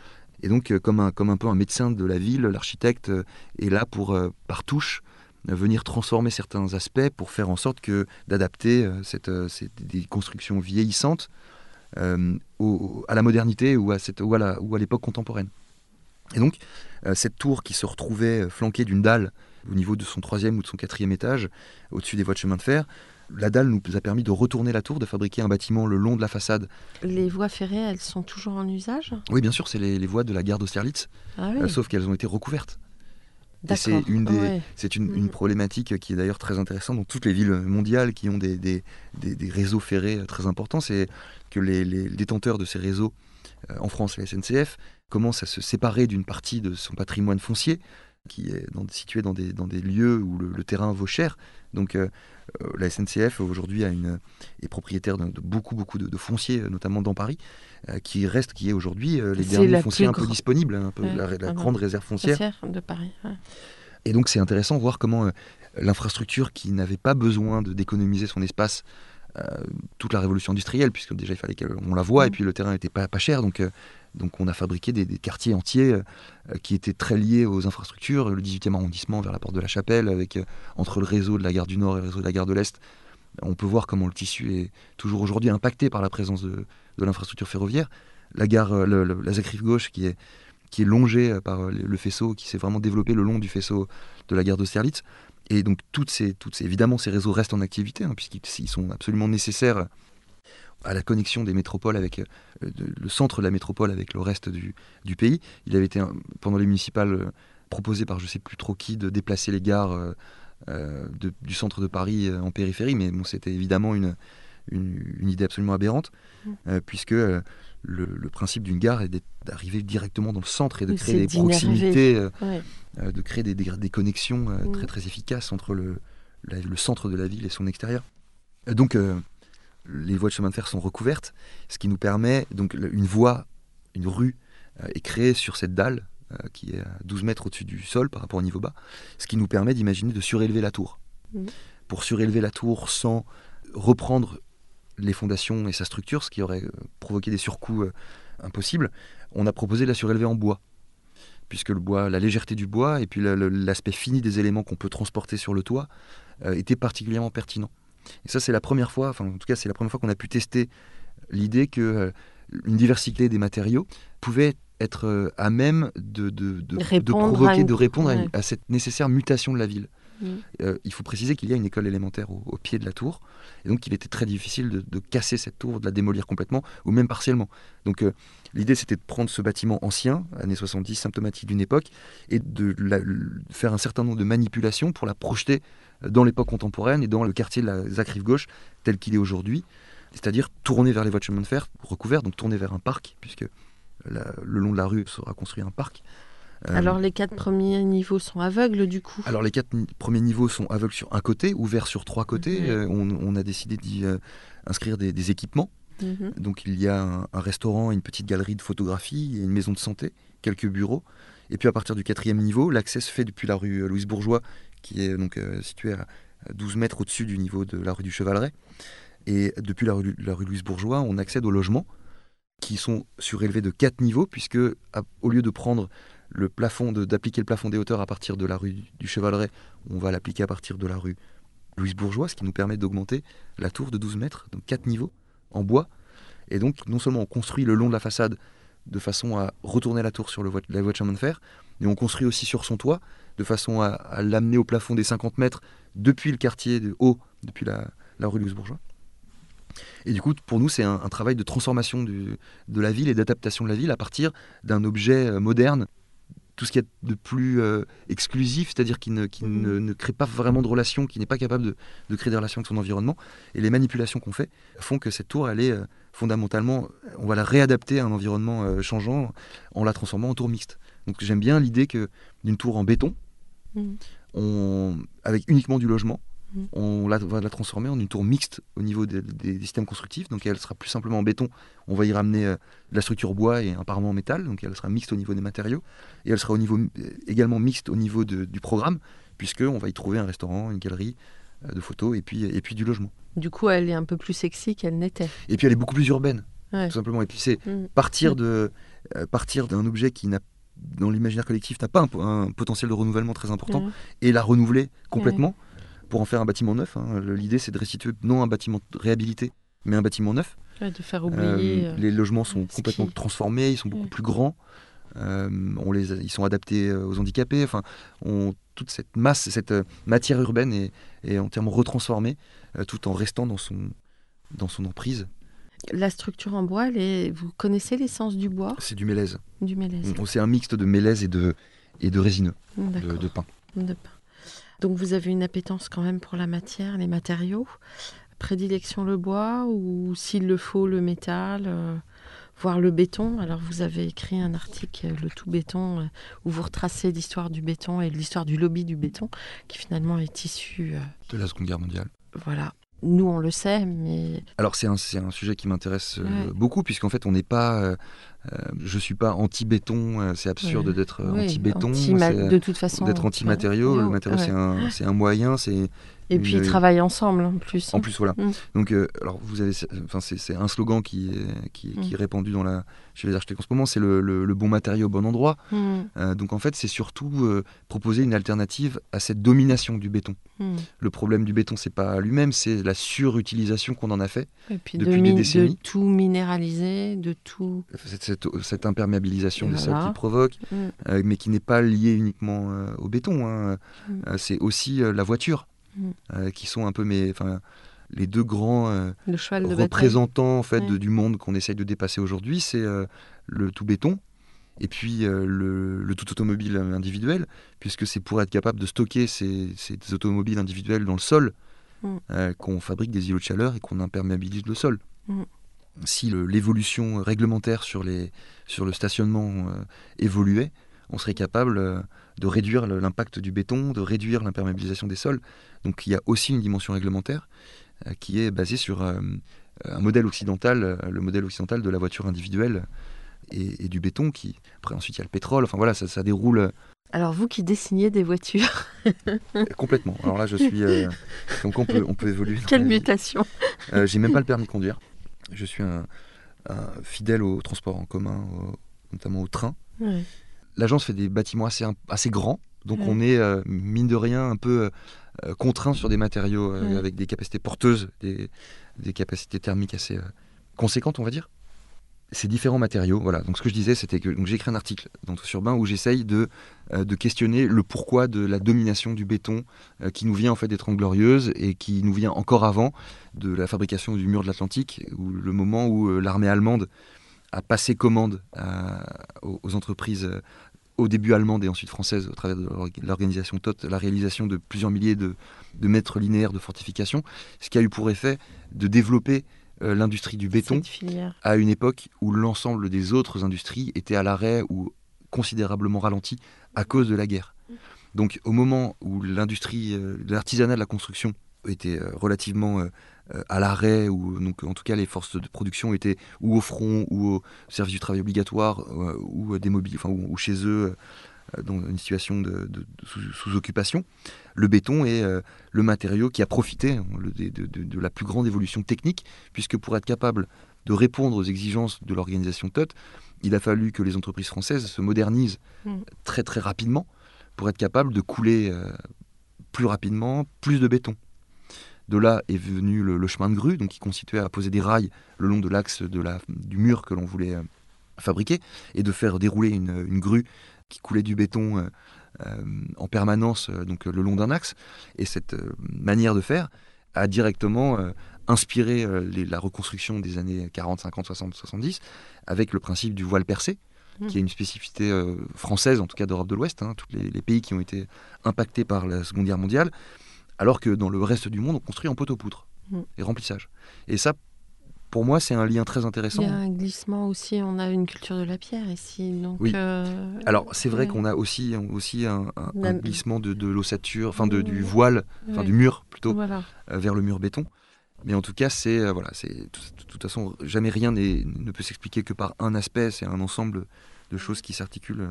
Et donc, comme un, comme un peu un médecin de la ville, l'architecte est là pour, par touche, venir transformer certains aspects pour faire en sorte que d'adapter cette, des constructions vieillissantes à la modernité ou à, cette, ou à l'époque contemporaine. Et donc, euh, cette tour qui se retrouvait euh, flanquée d'une dalle au niveau de son troisième ou de son quatrième étage, au-dessus des voies de chemin de fer, la dalle nous a permis de retourner la tour, de fabriquer un bâtiment le long de la façade. Les voies ferrées, elles sont toujours en usage? Oui, bien sûr, c'est les, voies de la gare d'Austerlitz, ah euh, sauf qu'elles ont été recouvertes. c'est une, des, c'est une, une, problématique qui est d'ailleurs très intéressante dans toutes les villes mondiales qui ont des, des, des, réseaux ferrés très importants, c'est que les, les, détenteurs de ces réseaux, en France la SNCF, commence à se séparer d'une partie de son patrimoine foncier, qui est situé dans des, dans des lieux où le, terrain vaut cher. Donc euh, euh, la SNCF aujourd'hui est propriétaire de, beaucoup, beaucoup de, fonciers, notamment dans Paris, euh, qui reste, qui est aujourd'hui les derniers fonciers un peu disponibles, un peu la, grande réserve foncière. de Paris. Et donc c'est intéressant de voir comment l'infrastructure qui n'avait pas besoin d'économiser son espace toute la révolution industrielle, puisque déjà il fallait qu'on la voie, et mmh. puis le terrain n'était pas, pas cher, donc donc on a fabriqué des, quartiers entiers euh, qui étaient très liés aux infrastructures, le 18e arrondissement vers la porte de la Chapelle, avec euh, entre le réseau de la gare du Nord et le réseau de la gare de l'Est. On peut voir comment le tissu est toujours aujourd'hui impacté par la présence de, l'infrastructure ferroviaire. La gare, euh, la Zacrif gauche qui est, qui est longée par le faisceau, qui s'est vraiment développé le long du faisceau de la gare d'Austerlitz. Et donc toutes ces, toutes ces, évidemment ces réseaux restent en activité, hein, puisqu'ils sont absolument nécessaires à la connexion des métropoles avec euh, le centre de la métropole avec le reste du, pays. Il avait été, pendant les municipales, euh, proposé par je sais plus trop qui de déplacer les gares euh, du centre de Paris en périphérie, mais bon, c'était évidemment une, une, idée absolument aberrante, mmh. puisque le, principe d'une gare est d'arriver directement dans le centre et de créer des proximités, de créer des, des, connexions mmh. très très efficaces entre le, le centre de la ville et son extérieur. Donc les voies de chemin de fer sont recouvertes, ce qui nous permet, donc une voie, une rue euh, est créée sur cette dalle euh, qui est à 12 mètres au-dessus du sol par rapport au niveau bas, ce qui nous permet d'imaginer de surélever la tour. Mmh. Pour surélever la tour sans reprendre les fondations et sa structure, ce qui aurait euh, provoqué des surcoûts impossibles, on a proposé de la surélever en bois puisque le bois, la légèreté du bois et puis l'aspect fini des éléments qu'on peut transporter sur le toit était particulièrement pertinent. Et ça, c'est la première fois, enfin, en tout cas, c'est la première fois qu'on a pu tester l'idée que euh, une diversité des matériaux pouvait être euh, à même de, de, de, provoquer, de répondre à, cette nécessaire mutation de la ville. Euh, il faut préciser qu'il y a une école élémentaire au, pied de la tour, et donc il était très difficile de, casser cette tour, de la démolir complètement, ou même partiellement. Donc l'idée c'était de prendre ce bâtiment ancien, années 70, symptomatique d'une époque, et de faire un certain nombre de manipulations pour la projeter dans l'époque contemporaine et dans le quartier de la Zacrive gauche tel qu'il est aujourd'hui, c'est-à-dire tourner vers les voies de chemin de fer recouvertes, donc tourner vers un parc, puisque le long de la rue sera construit un parc. Euh, alors les quatre premiers niveaux sont aveugles du coup Alors les quatre premiers niveaux sont aveugles sur un côté, ouverts sur trois côtés. Euh, on, a décidé d'y euh, inscrire des, équipements. Mhm. Donc il y a un, un, restaurant, une petite galerie de photographie, une maison de santé, quelques bureaux. Et puis à partir du quatrième niveau, l'accès se fait depuis la rue Louise Bourgeois qui est donc euh, situé à 12 mètres au-dessus du niveau de la rue du Chevaleret. Et depuis la rue, la rue Louise Bourgeois, on accède aux logements qui sont surélevés de 4 niveaux, puisque au lieu de prendre le plafond, d'appliquer le plafond des hauteurs à partir de la rue du Chevaleret, on va l'appliquer à partir de la rue Louise Bourgeois, ce qui nous permet d'augmenter la tour de 12 mètres, donc 4 niveaux, en bois. Et donc, non seulement on construit le long de la façade de façon à retourner la tour sur le la voie de chemin de fer, mais on construit aussi sur son toit, de façon à, l'amener au plafond des 50 mètres depuis le quartier de haut, depuis la, rue Louis Bourgeois. Et du coup, pour nous, c'est un, travail de transformation de la ville et d'adaptation de la ville à partir d'un objet euh, moderne, tout ce qui est de plus euh, exclusif, c'est-à-dire qui, ne, ne, crée pas vraiment de relations, qui n'est pas capable de, créer des relations avec son environnement. Et les manipulations qu'on fait font que cette tour, elle est euh, fondamentalement, on va la réadapter à un environnement changeant en la transformant en tour mixte. Donc j'aime bien l'idée que d'une tour en béton. On, avec uniquement du logement. Mm. On la, va la transformer en une tour mixte au niveau des, systèmes constructifs. Donc elle sera plus simplement en béton. On va y ramener euh, de la structure bois et un parement en métal. Donc elle sera mixte au niveau des matériaux. Et elle sera au niveau, euh, également mixte au niveau du programme, puisqu'on va y trouver un restaurant, une galerie, de photos et puis, et puis du logement. Du coup, elle est un peu plus sexy qu'elle n'était. Et puis elle est beaucoup plus urbaine, tout simplement. Et puis c'est mm. partir mm. partir d'un objet qui n'a dans l'imaginaire collectif n'a pas un, potentiel de renouvellement très important et la renouveler complètement pour en faire un bâtiment neuf. Hein. L'idée c'est de restituer non un bâtiment réhabilité, mais un bâtiment neuf. de faire oublier. les logements sont complètement transformés, ils sont beaucoup plus grands. Euh, on les, ils sont adaptés euh, aux handicapés. Enfin, on, toute cette masse, cette euh, matière urbaine est, est entièrement retransformée, tout en restant dans son, dans son emprise. La structure en bois, vous connaissez l'essence du bois? C'est du mélèze. Du mélèze. C'est un mixte de mélèze et de, et de résineux, de, de, pain. De pain. Donc vous avez une appétence quand même pour la matière, les matériaux. Prédilection le bois ou s'il le faut le métal voir le béton. Alors vous avez écrit un article, Le tout béton, euh, où vous retracez l'histoire du béton et l'histoire du lobby du béton, qui finalement est issu... Euh, de la Seconde Guerre mondiale. Voilà. Nous, on le sait, mais... Alors c'est un, un, sujet qui m'intéresse euh, beaucoup, puisqu'en fait, on n'est pas... je suis pas anti-béton, c'est absurde d'être anti-béton. de toute façon. D'être anti-matériaux. Le matériau, c'est un, un, moyen, c'est et puis ils travaillent ensemble en plus. En plus, voilà. Mm. Donc, euh, alors vous avez, enfin, c'est un slogan qui est, qui, est mm. répandu dans la, chez les architectes en ce moment, c'est le, le, bon matériau au bon endroit. Mm. Euh, donc en fait, c'est surtout euh, proposer une alternative à cette domination du béton. Le problème du béton, c'est pas lui-même, c'est la surutilisation qu'on en a fait Et puis depuis de des décennies. De tout minéraliser, de tout. Cette, cette, imperméabilisation des sols qui provoque, mais qui n'est pas liée uniquement au béton. Hein. c'est aussi la voiture. Euh, qui sont un peu mes, les deux grands euh, représentants en fait du monde qu'on essaye de dépasser aujourd'hui, c'est euh, le tout béton et puis le, tout automobile individuel, puisque c'est pour être capable de stocker ces, automobiles individuels dans le sol mm. qu'on fabrique des îlots de chaleur et qu'on imperméabilise le sol. Mm. Si l'évolution réglementaire sur, les, sur le stationnement évoluait, on serait capable de réduire l'impact du béton, de réduire l'imperméabilisation des sols. Donc il y a aussi une dimension réglementaire euh, qui est basée sur euh, un modèle occidental, euh, le modèle occidental de la voiture individuelle et, du béton. Qui après ensuite il y a le pétrole. Enfin voilà, ça, déroule. Alors vous qui dessinez des voitures Complètement. Alors là je suis donc on peut on peut évoluer. Quelle mutation J'ai même pas le permis de conduire. Je suis un, fidèle au transport en commun, notamment au train. L'agence fait des bâtiments assez, assez grands, donc on est, euh, mine de rien, un peu euh, contraint sur des matériaux euh, avec des capacités porteuses, des, des capacités thermiques assez conséquentes, on va dire. Ces différents matériaux, voilà. Donc ce que je disais, c'était que j'ai écrit un article dans Tous où j'essaye de, de questionner le pourquoi de la domination du béton qui nous vient en fait des Trente Glorieuses et qui nous vient encore avant de la fabrication du mur de l'Atlantique, ou le moment où l'armée allemande a passé commande aux, entreprises au début allemande et ensuite française, au travers de l'organisation TOT, la réalisation de plusieurs milliers de, mètres linéaires de fortification, ce qui a eu pour effet de développer euh, l'industrie du béton à une époque où l'ensemble des autres industries étaient à l'arrêt ou considérablement ralenties à cause de la guerre. Donc au moment où l'industrie, euh, l'artisanat de la construction était euh, relativement euh, à l'arrêt, ou donc en tout cas les forces de production étaient ou au front, ou au service du travail obligatoire, ou enfin, ou, chez eux dans une situation de, sous, occupation. Le béton est le matériau qui a profité hein, de, la plus grande évolution technique, puisque pour être capable de répondre aux exigences de l'organisation TOT, il a fallu que les entreprises françaises se modernisent mm. très très rapidement pour être capable de couler plus rapidement plus de béton. De là est venu le, chemin de grue, donc qui constituait à poser des rails le long de l'axe de du mur que l'on voulait euh, fabriquer et de faire dérouler une, grue qui coulait du béton euh, euh, en permanence donc le long d'un axe. Et cette manière de faire a directement inspiré la reconstruction des années 40, 50, 60, 70 avec le principe du voile percé mmh. qui est une spécificité française, en tout cas d'Europe de l'Ouest, hein, tous les, pays qui ont été impactés par la Seconde Guerre mondiale, alors que dans le reste du monde, on construit en poteau-poutre mm. et remplissage. Et ça, pour moi, c'est un lien très intéressant. Il y a un glissement aussi, on a une culture de la pierre ici. Donc oui. Euh, Alors, c'est vrai qu'on a aussi, aussi un, glissement de, de l'ossature, enfin de, du voile, enfin du mur plutôt, euh, vers le mur béton. Mais en tout cas, c'est euh, voilà, c'est de toute façon jamais rien ne peut s'expliquer que par un aspect. C'est un ensemble de choses qui s'articulent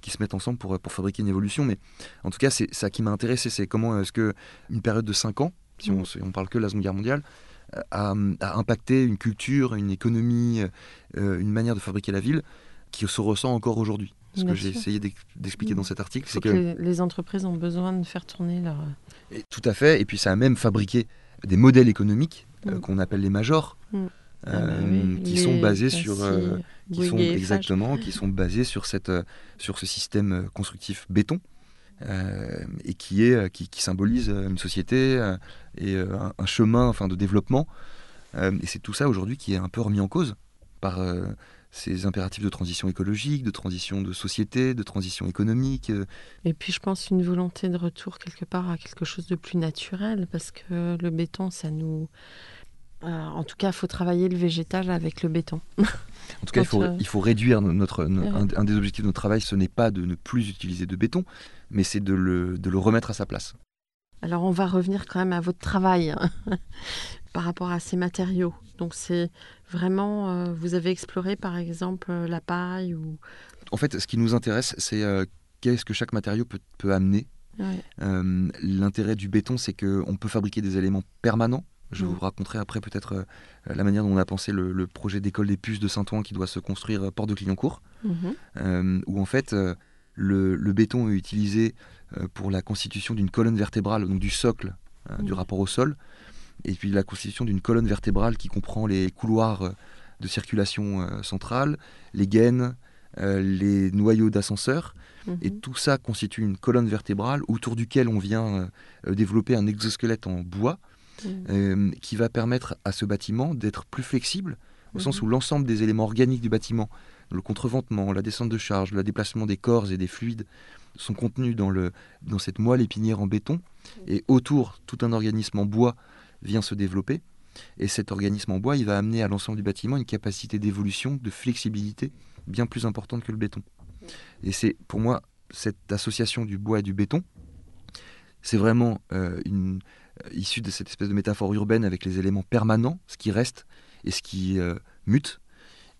qui se mettent ensemble pour, pour fabriquer une évolution. Mais en tout cas, c'est ça qui m'a intéressé, c'est comment est-ce que une période de 5 ans, si on, on parle que de la Seconde Guerre mondiale, a, impacté une culture, une économie, une manière de fabriquer la ville qui se ressent encore aujourd'hui. Ce que j'ai essayé d'expliquer dans cet article, c'est que, les entreprises ont besoin de faire tourner leur. Et, tout à fait. Et puis ça a même fabriqué des modèles économiques mm. qu'on appelle les majors. Mm. Ah bah euh, qui sont basés sur euh, qui sont exactement qui sont basés sur cette euh, sur ce système constructif béton et qui est qui, symbolise une société et un, chemin enfin de développement et c'est tout ça aujourd'hui qui est un peu remis en cause par ces impératifs de transition écologique, de transition de société, de transition économique. Et puis je pense une volonté de retour quelque part à quelque chose de plus naturel, parce que le béton, ça nous, euh, en tout cas, il faut travailler le végétal avec le béton. En tout cas, il faut, euh, il faut, réduire notre. un, des objectifs de notre travail, ce n'est pas de ne plus utiliser de béton, mais c'est de le, de le, remettre à sa place. Alors, on va revenir quand même à votre travail hein, par rapport à ces matériaux. Donc, c'est vraiment. Euh, vous avez exploré, par exemple, la paille ou. En fait, ce qui nous intéresse, c'est qu'est-ce que chaque matériau peut, peut amener. L'intérêt du béton, c'est qu'on peut fabriquer des éléments permanents je vous raconterai après peut-être euh, la manière dont on a pensé le, projet d'école des puces de Saint-Ouen qui doit se construire euh, Port de Clignancourt, mhm. euh, où en fait le, béton est utilisé pour la constitution d'une colonne vertébrale, donc du socle, du mhm. rapport au sol, et puis la constitution d'une colonne vertébrale qui comprend les couloirs de circulation centrale, les gaines, les noyaux d'ascenseur. Et mhm. tout ça constitue une colonne vertébrale autour duquel on vient développer un exosquelette en bois Mm. Euh, qui va permettre à ce bâtiment d'être plus flexible, au sens mm-hmm. où l'ensemble des éléments organiques du bâtiment, le contreventement, la descente de charge, le déplacement des corps et des fluides, sont contenus dans, le, dans cette moelle épinière en béton, mm. et autour, tout un organisme en bois vient se développer. Et cet organisme en bois, il va amener à l'ensemble du bâtiment une capacité d'évolution, de flexibilité bien plus importante que le béton. Et c'est pour moi cette association du bois et du béton, c'est vraiment euh, une, issu de cette espèce de métaphore urbaine avec les éléments permanents, ce qui reste et ce qui euh, mute.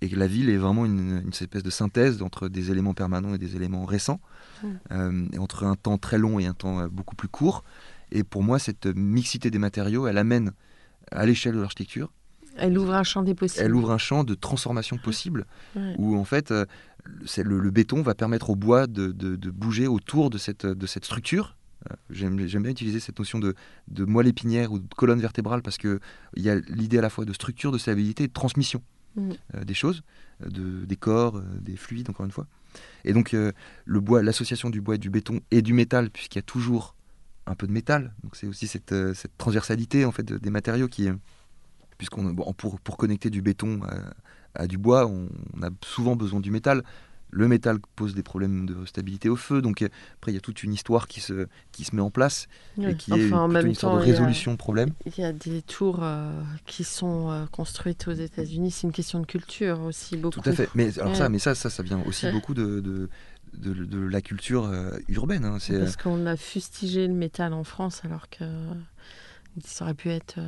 Et que la ville est vraiment une, espèce de synthèse entre des éléments permanents et des éléments récents, mmh. euh, entre un temps très long et un temps beaucoup plus court. Et pour moi, cette mixité des matériaux, elle amène à l'échelle de l'architecture. Elle ouvre un champ des possibles. Elle ouvre un champ de transformation possible, où en fait, le, béton va permettre au bois de, de bouger autour de cette, de cette structure euh, j'aime bien utiliser cette notion de, moelle épinière ou de colonne vertébrale parce qu'il y a l'idée à la fois de structure, de stabilité et de transmission mm. euh, des choses, euh, de, des corps, des fluides, encore une fois. Et donc, le bois, l'association du bois et du béton et du métal, puisqu'il y a toujours un peu de métal, donc c'est aussi cette, transversalité en fait des matériaux qui, puisqu'on pour, pour connecter du béton à, du bois, on, a souvent besoin du métal. Le métal pose des problèmes de stabilité au feu, donc euh, après il y a toute une histoire qui se, qui se met en place et qui est une histoire de résolution de problèmes. Il y a des tours euh, qui sont euh, construites aux États-Unis, c'est une question de culture aussi beaucoup. Tout à fait, mais alors ça, mais ça, ça, ça vient aussi beaucoup de, de, de, la culture urbaine. Hein. Parce qu'on a fustigé le métal en France alors que ça aurait pu être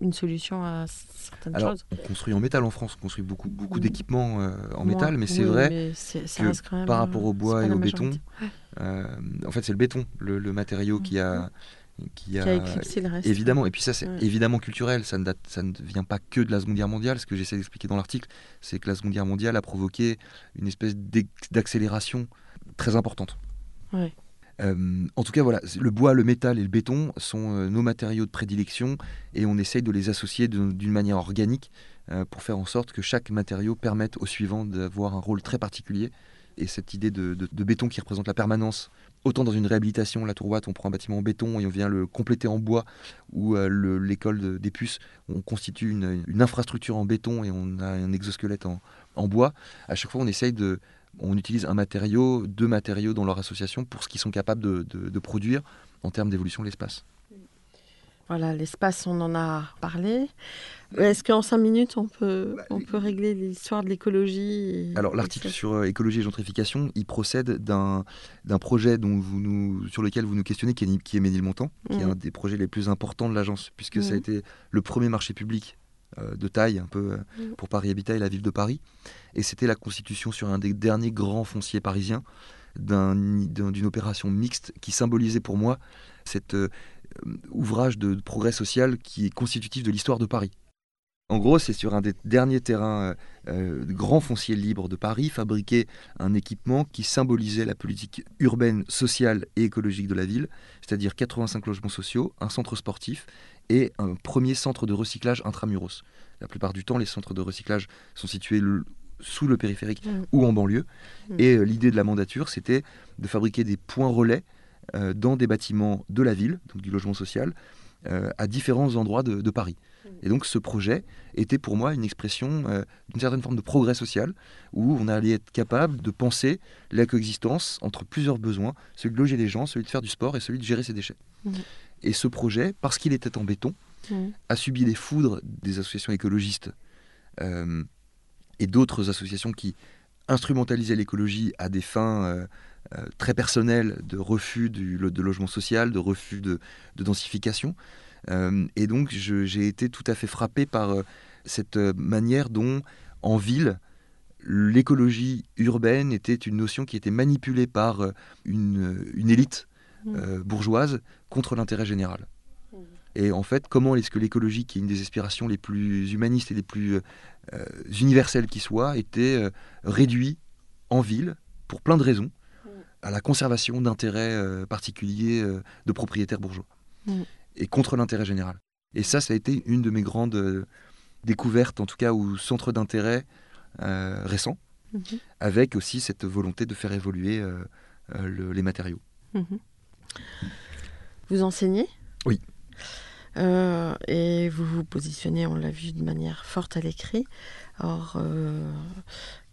une solution à certaines Alors, choses. On construit en métal en France, on construit beaucoup, beaucoup d'équipements euh, en métal, mais c'est vrai que par rapport au bois et au béton, euh, en fait c'est le béton, le, matériau qui a... Qui a, éclipsé le reste. Évidemment, et puis ça c'est évidemment culturel, ça ne, date, ça ne vient pas que de la Seconde Guerre mondiale, ce que j'essaie d'expliquer dans l'article, c'est que la Seconde Guerre mondiale a provoqué une espèce d'accélération très importante. Ouais. Euh, en tout cas, voilà, le bois, le métal et le béton sont euh, nos matériaux de prédilection et on essaye de les associer d'une manière organique euh, pour faire en sorte que chaque matériau permette au suivant d'avoir un rôle très particulier. Et cette idée de, béton qui représente la permanence, autant dans une réhabilitation, la tour on prend un bâtiment en béton et on vient le compléter en bois, ou l'école des puces, on constitue une, infrastructure en béton et on a un exosquelette en, en bois. À chaque fois, on essaye de on utilise un matériau, deux matériaux dans leur association pour ce qu'ils sont capables de, produire en termes d'évolution de l'espace. Voilà, l'espace, on en a parlé. Est-ce qu'en cinq minutes, on peut, bah, on peut régler l'histoire de l'écologie Alors, l'article sur euh, écologie et gentrification, il procède d'un projet dont vous nous, sur lequel vous nous questionnez, qui est, qui est Ménilmontant, qui est mmh. un des projets les plus importants de l'agence, puisque ça a mmh. été le premier marché public de taille un peu euh, pour Paris Habitat et la ville de Paris. Et c'était la constitution sur un des derniers grands fonciers parisiens d'une opération mixte qui symbolisait pour moi cet ouvrage de progrès social qui est constitutif de l'histoire de Paris. En gros, c'est sur un des derniers terrains euh, grands fonciers libres de Paris, fabriqué un équipement qui symbolisait la politique urbaine, sociale et écologique de la ville, c'est-à-dire 85 logements sociaux, un centre sportif et un premier centre de recyclage intramuros. La plupart du temps, les centres de recyclage sont situés sous le périphérique mmh. ou en banlieue. Mmh. Et euh, l'idée de la mandature, c'était de fabriquer des points relais euh, dans des bâtiments de la ville, donc du logement social, euh, à différents endroits de, Paris. Et donc ce projet était pour moi une expression euh, d'une certaine forme de progrès social, où on allait être capable de penser la coexistence entre plusieurs besoins, celui de loger les gens, celui de faire du sport et celui de gérer ses déchets. Mmh. Et ce projet, parce qu'il était en béton, mmh. a subi les foudres des associations écologistes euh, et d'autres associations qui instrumentalisaient l'écologie à des fins euh, très personnel de refus du, de logement social, de refus de, densification. Euh, et donc j'ai été tout à fait frappé par euh, cette manière dont, en ville, l'écologie urbaine était une notion qui était manipulée par une, une élite mmh. bourgeoise contre l'intérêt général. Mmh. Et en fait, comment est-ce que l'écologie, qui est une des aspirations les plus humanistes et les plus universelles qui soit, était réduite en ville pour plein de raisons, à la conservation d'intérêts euh, particuliers euh, de propriétaires bourgeois? Mm. Et contre l'intérêt général. Et ça, ça a été une de mes grandes euh, découvertes, en tout cas, ou centres d'intérêt récents, mm-hmm. avec aussi cette volonté de faire évoluer les matériaux. Mm-hmm. Vous enseignez? Oui. et vous vous positionnez, on l'a vu, de manière forte à l'écrit. Or, euh,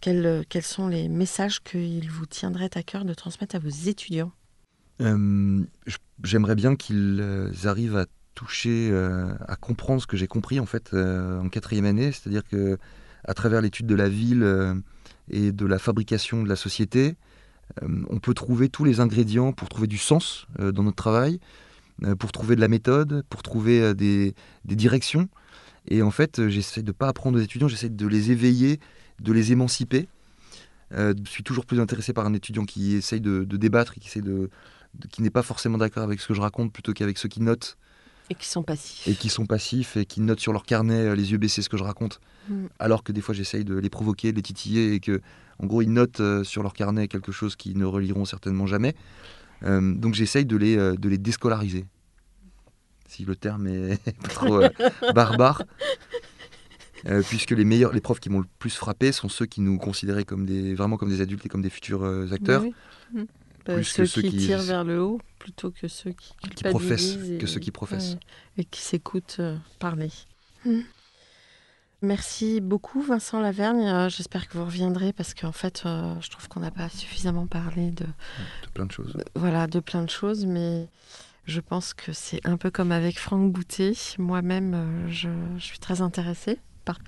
quels, sont les messages qu'il vous tiendrait à cœur de transmettre à vos étudiants? Euh, J'aimerais bien qu'ils euh, arrivent à toucher, à comprendre ce que j'ai compris en fait en quatrième année, c'est-à-dire que à travers l'étude de la ville et de la fabrication de la société, on peut trouver tous les ingrédients pour trouver du sens dans notre travail, pour trouver de la méthode, pour trouver des directions. Et en fait, euh, j'essaie de ne pas apprendre aux étudiants, j'essaie de les éveiller, de les émanciper. Euh, je suis toujours plus intéressé par un étudiant qui essaye de, débattre et qui, de, qui n'est pas forcément d'accord avec ce que je raconte plutôt qu'avec ceux qui notent. Et qui sont passifs. Et qui sont passifs et qui notent sur leur carnet euh, les yeux baissés ce que je raconte. Mm. Alors que des fois j'essaye de les provoquer, de les titiller et que, en gros, ils notent sur leur carnet quelque chose qu'ils ne reliront certainement jamais. donc j'essaye de les, de les déscolariser si le terme est pas trop euh, barbare. Euh, puisque les meilleurs, les profs qui m'ont le plus frappé sont ceux qui nous considéraient comme des, vraiment comme des adultes et comme des futurs euh, acteurs. Mmh. Bah, ceux, qui, tirent vers le haut plutôt que ceux qui, qui professent, que ceux qui professent. et qui s'écoutent parler. Mmh. Merci beaucoup Vincent Lavergne. J'espère que vous reviendrez parce qu'en fait, je trouve qu'on n'a pas suffisamment parlé de, de plein de choses. voilà, de plein de choses, mais je pense que c'est un peu comme avec Franck Boutet. Moi-même, euh, je, suis très intéressée par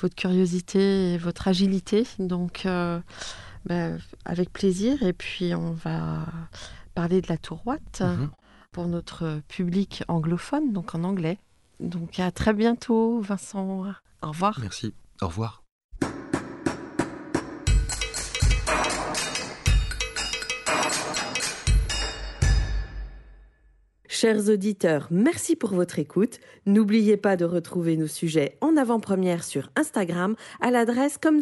votre curiosité et votre agilité. Donc, euh, bah, avec plaisir. Et puis, on va parler de la tour Watt mhm. pour notre public anglophone, donc en anglais. Donc, à très bientôt, Vincent. Au revoir. Merci. Au revoir. Chers auditeurs, merci pour votre écoute. N'oubliez pas de retrouver nos sujets en avant-première sur Instagram à l'adresse comme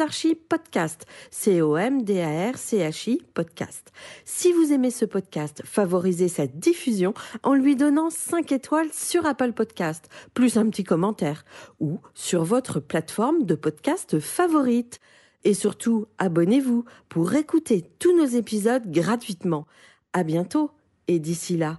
podcast, C-O-M-D-A-R-C-H-I podcast. Si vous aimez ce podcast, favorisez sa diffusion en lui donnant 5 étoiles sur Apple Podcast, plus un petit commentaire, ou sur votre plateforme de podcast favorite. Et surtout, abonnez-vous pour écouter tous nos épisodes gratuitement. À bientôt, et d'ici là,